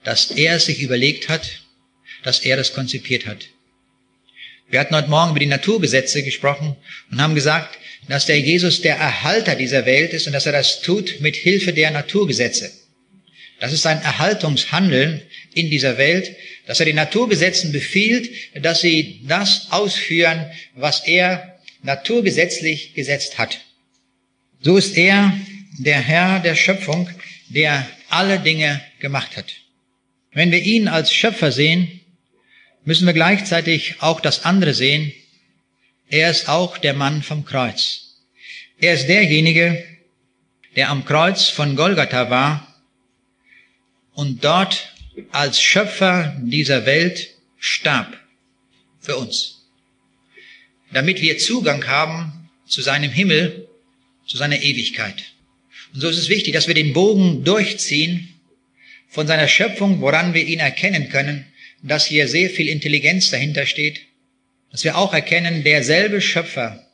dass er sich überlegt hat, dass er das konzipiert hat. Wir hatten heute Morgen über die Naturgesetze gesprochen und haben gesagt, dass der Jesus der Erhalter dieser Welt ist und dass er das tut mit Hilfe der Naturgesetze. Das ist ein Erhaltungshandeln in dieser Welt, dass er den Naturgesetzen befiehlt, dass sie das ausführen, was er naturgesetzlich gesetzt hat. So ist er der Herr der Schöpfung, der alle Dinge gemacht hat. Wenn wir ihn als Schöpfer sehen, müssen wir gleichzeitig auch das andere sehen. Er ist auch der Mann vom Kreuz. Er ist derjenige, der am Kreuz von Golgatha war und dort als Schöpfer dieser Welt starb für uns damit wir Zugang haben zu seinem Himmel, zu seiner Ewigkeit. Und so ist es wichtig, dass wir den Bogen durchziehen von seiner Schöpfung, woran wir ihn erkennen können, dass hier sehr viel Intelligenz dahinter steht, dass wir auch erkennen, derselbe Schöpfer,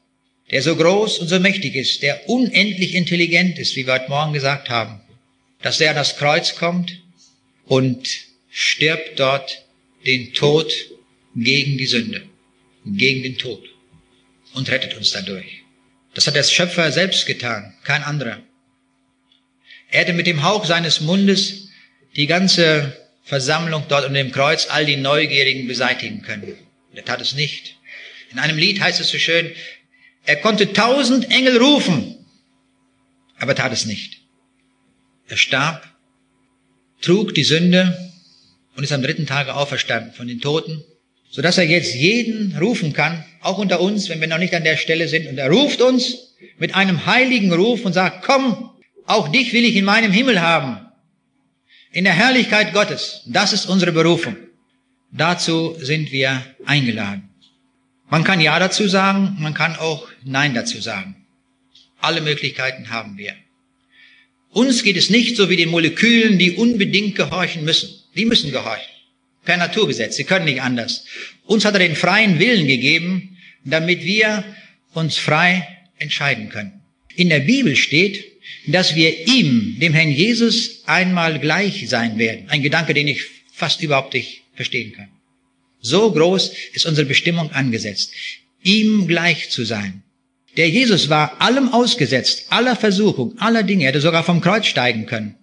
der so groß und so mächtig ist, der unendlich intelligent ist, wie wir heute Morgen gesagt haben, dass er an das Kreuz kommt und stirbt dort den Tod gegen die Sünde, gegen den Tod und rettet uns dadurch. Das hat der Schöpfer selbst getan, kein anderer. Er hätte mit dem Hauch seines Mundes die ganze Versammlung dort unter dem Kreuz, all die Neugierigen beseitigen können. Er tat es nicht. In einem Lied heißt es so schön, er konnte tausend Engel rufen, aber tat es nicht. Er starb, trug die Sünde und ist am dritten Tage auferstanden von den Toten so dass er jetzt jeden rufen kann, auch unter uns, wenn wir noch nicht an der Stelle sind. Und er ruft uns mit einem heiligen Ruf und sagt, komm, auch dich will ich in meinem Himmel haben. In der Herrlichkeit Gottes. Das ist unsere Berufung. Dazu sind wir eingeladen. Man kann Ja dazu sagen, man kann auch Nein dazu sagen. Alle Möglichkeiten haben wir. Uns geht es nicht so wie den Molekülen, die unbedingt gehorchen müssen. Die müssen gehorchen. Per Naturgesetz. Sie können nicht anders. Uns hat er den freien Willen gegeben, damit wir uns frei entscheiden können. In der Bibel steht, dass wir ihm, dem Herrn Jesus, einmal gleich sein werden. Ein Gedanke, den ich fast überhaupt nicht verstehen kann. So groß ist unsere Bestimmung angesetzt, ihm gleich zu sein. Der Jesus war allem ausgesetzt, aller Versuchung, aller Dinge. Er hätte sogar vom Kreuz steigen können.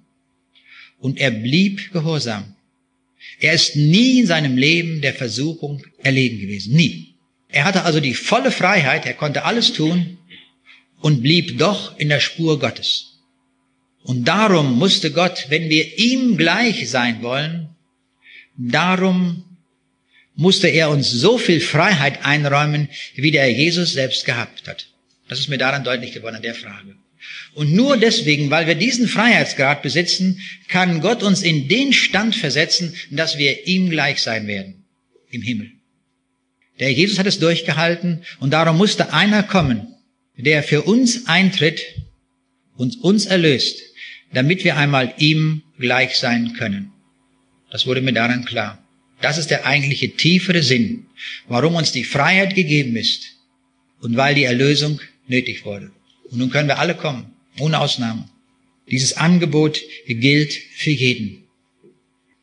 Und er blieb gehorsam. Er ist nie in seinem Leben der Versuchung erlegen gewesen. Nie. Er hatte also die volle Freiheit, er konnte alles tun und blieb doch in der Spur Gottes. Und darum musste Gott, wenn wir ihm gleich sein wollen, darum musste er uns so viel Freiheit einräumen, wie der Jesus selbst gehabt hat. Das ist mir daran deutlich geworden an der Frage. Und nur deswegen, weil wir diesen Freiheitsgrad besitzen, kann Gott uns in den Stand versetzen, dass wir ihm gleich sein werden im Himmel. Der Jesus hat es durchgehalten und darum musste einer kommen, der für uns eintritt und uns erlöst, damit wir einmal ihm gleich sein können. Das wurde mir daran klar. Das ist der eigentliche tiefere Sinn, warum uns die Freiheit gegeben ist und weil die Erlösung nötig wurde. Und nun können wir alle kommen, ohne Ausnahme. Dieses Angebot gilt für jeden.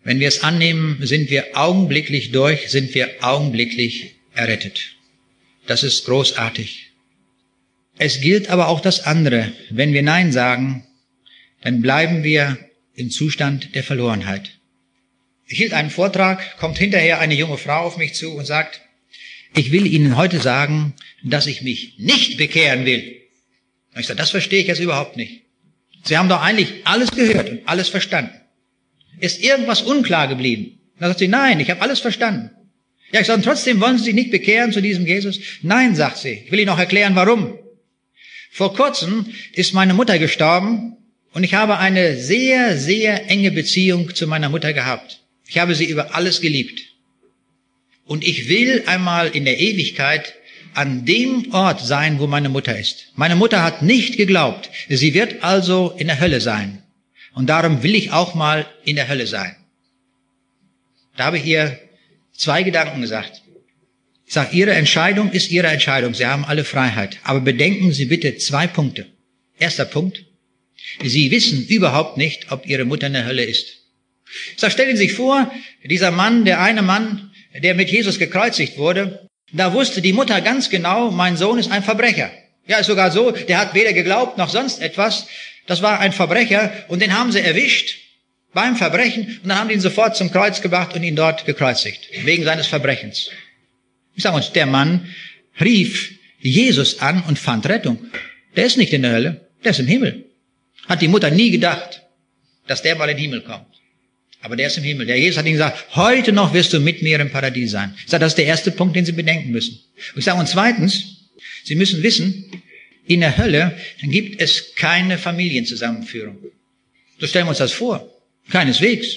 Wenn wir es annehmen, sind wir augenblicklich durch, sind wir augenblicklich errettet. Das ist großartig. Es gilt aber auch das andere. Wenn wir Nein sagen, dann bleiben wir im Zustand der Verlorenheit. Ich hielt einen Vortrag, kommt hinterher eine junge Frau auf mich zu und sagt, ich will Ihnen heute sagen, dass ich mich nicht bekehren will. Und ich sage, das verstehe ich jetzt überhaupt nicht. Sie haben doch eigentlich alles gehört und alles verstanden. Ist irgendwas unklar geblieben? Dann sagt sie, nein, ich habe alles verstanden. Ja, ich sage, trotzdem wollen Sie sich nicht bekehren zu diesem Jesus? Nein, sagt sie. Ich will Ihnen noch erklären, warum. Vor kurzem ist meine Mutter gestorben und ich habe eine sehr, sehr enge Beziehung zu meiner Mutter gehabt. Ich habe sie über alles geliebt. Und ich will einmal in der Ewigkeit an dem Ort sein, wo meine Mutter ist. Meine Mutter hat nicht geglaubt. Sie wird also in der Hölle sein. Und darum will ich auch mal in der Hölle sein. Da habe ich ihr zwei Gedanken gesagt. Ich sage, Ihre Entscheidung ist Ihre Entscheidung. Sie haben alle Freiheit. Aber bedenken Sie bitte zwei Punkte. Erster Punkt. Sie wissen überhaupt nicht, ob Ihre Mutter in der Hölle ist. Ich sage, stellen Sie sich vor, dieser Mann, der eine Mann, der mit Jesus gekreuzigt wurde, da wusste die Mutter ganz genau, mein Sohn ist ein Verbrecher. Ja, ist sogar so, der hat weder geglaubt noch sonst etwas. Das war ein Verbrecher und den haben sie erwischt beim Verbrechen und dann haben die ihn sofort zum Kreuz gebracht und ihn dort gekreuzigt, wegen seines Verbrechens. Ich sage uns, der Mann rief Jesus an und fand Rettung. Der ist nicht in der Hölle, der ist im Himmel. Hat die Mutter nie gedacht, dass der mal in den Himmel kommt. Aber der ist im Himmel. Der Jesus hat ihm gesagt, heute noch wirst du mit mir im Paradies sein. Ich sage, das ist der erste Punkt, den Sie bedenken müssen. Und ich sage, und zweitens, Sie müssen wissen, in der Hölle gibt es keine Familienzusammenführung. So stellen wir uns das vor. Keineswegs.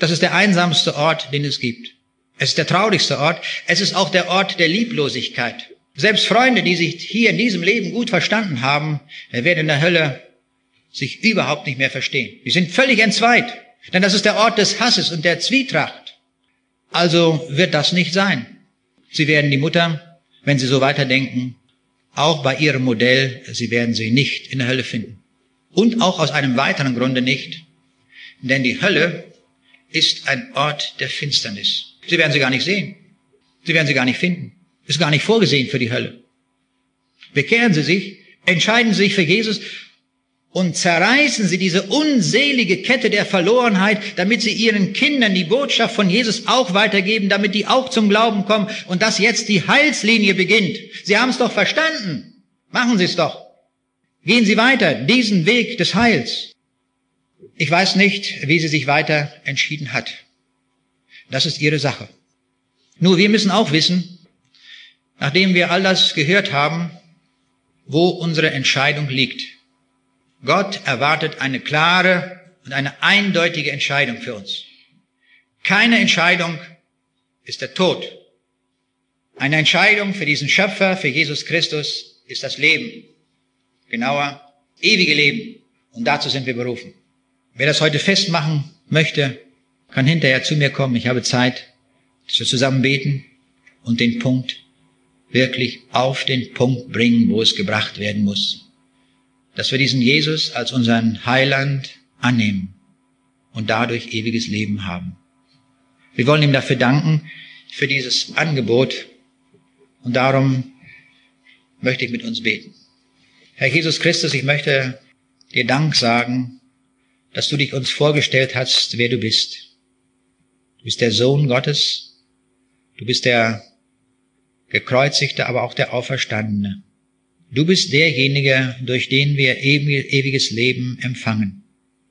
Das ist der einsamste Ort, den es gibt. Es ist der traurigste Ort. Es ist auch der Ort der Lieblosigkeit. Selbst Freunde, die sich hier in diesem Leben gut verstanden haben, werden in der Hölle sich überhaupt nicht mehr verstehen. Die sind völlig entzweit. Denn das ist der Ort des Hasses und der Zwietracht. Also wird das nicht sein. Sie werden die Mutter, wenn Sie so weiterdenken, auch bei Ihrem Modell, Sie werden sie nicht in der Hölle finden. Und auch aus einem weiteren Grunde nicht. Denn die Hölle ist ein Ort der Finsternis. Sie werden sie gar nicht sehen. Sie werden sie gar nicht finden. Ist gar nicht vorgesehen für die Hölle. Bekehren Sie sich, entscheiden Sie sich für Jesus und zerreißen sie diese unselige Kette der Verlorenheit, damit sie ihren Kindern die Botschaft von Jesus auch weitergeben, damit die auch zum Glauben kommen und dass jetzt die Heilslinie beginnt. Sie haben es doch verstanden. Machen Sie es doch. Gehen Sie weiter, diesen Weg des Heils. Ich weiß nicht, wie sie sich weiter entschieden hat. Das ist ihre Sache. Nur wir müssen auch wissen, nachdem wir all das gehört haben, wo unsere Entscheidung liegt. Gott erwartet eine klare und eine eindeutige Entscheidung für uns. Keine Entscheidung ist der Tod. Eine Entscheidung für diesen Schöpfer, für Jesus Christus, ist das Leben. Genauer, ewige Leben Und dazu sind wir berufen. Wer das heute festmachen möchte, kann hinterher zu mir kommen. Ich habe Zeit, dass wir zusammen beten und den Punkt wirklich auf den Punkt bringen, wo es gebracht werden muss. Dass wir diesen Jesus als unseren Heiland annehmen und dadurch ewiges Leben haben. Wir wollen ihm dafür danken, für dieses Angebot. Und darum möchte ich mit uns beten. Herr Jesus Christus, ich möchte dir Dank sagen, dass du dich uns vorgestellt hast, wer du bist. Du bist der Sohn Gottes. Du bist der gekreuzigte, aber auch der Auferstandene. Du bist derjenige, durch den wir ewiges Leben empfangen.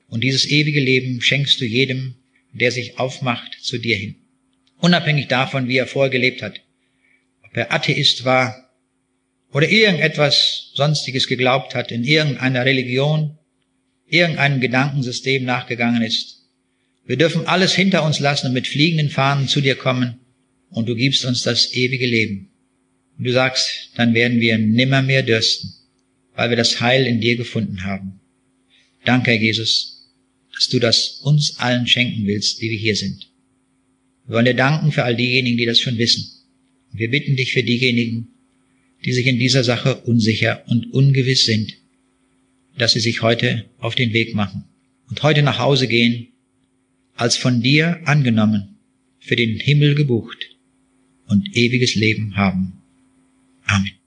Und dieses ewige Leben schenkst du jedem, der sich aufmacht zu dir hin. Unabhängig davon, wie er vorgelebt hat. Ob er Atheist war oder irgendetwas Sonstiges geglaubt hat, in irgendeiner Religion, irgendeinem Gedankensystem nachgegangen ist. Wir dürfen alles hinter uns lassen und mit fliegenden Fahnen zu dir kommen und du gibst uns das ewige Leben. Und du sagst, dann werden wir nimmermehr dürsten, weil wir das Heil in dir gefunden haben. Danke, Herr Jesus, dass du das uns allen schenken willst, die wir hier sind. Wir wollen dir danken für all diejenigen, die das schon wissen. Und wir bitten dich für diejenigen, die sich in dieser Sache unsicher und ungewiss sind, dass sie sich heute auf den Weg machen und heute nach Hause gehen, als von dir angenommen, für den Himmel gebucht und ewiges Leben haben. Amém.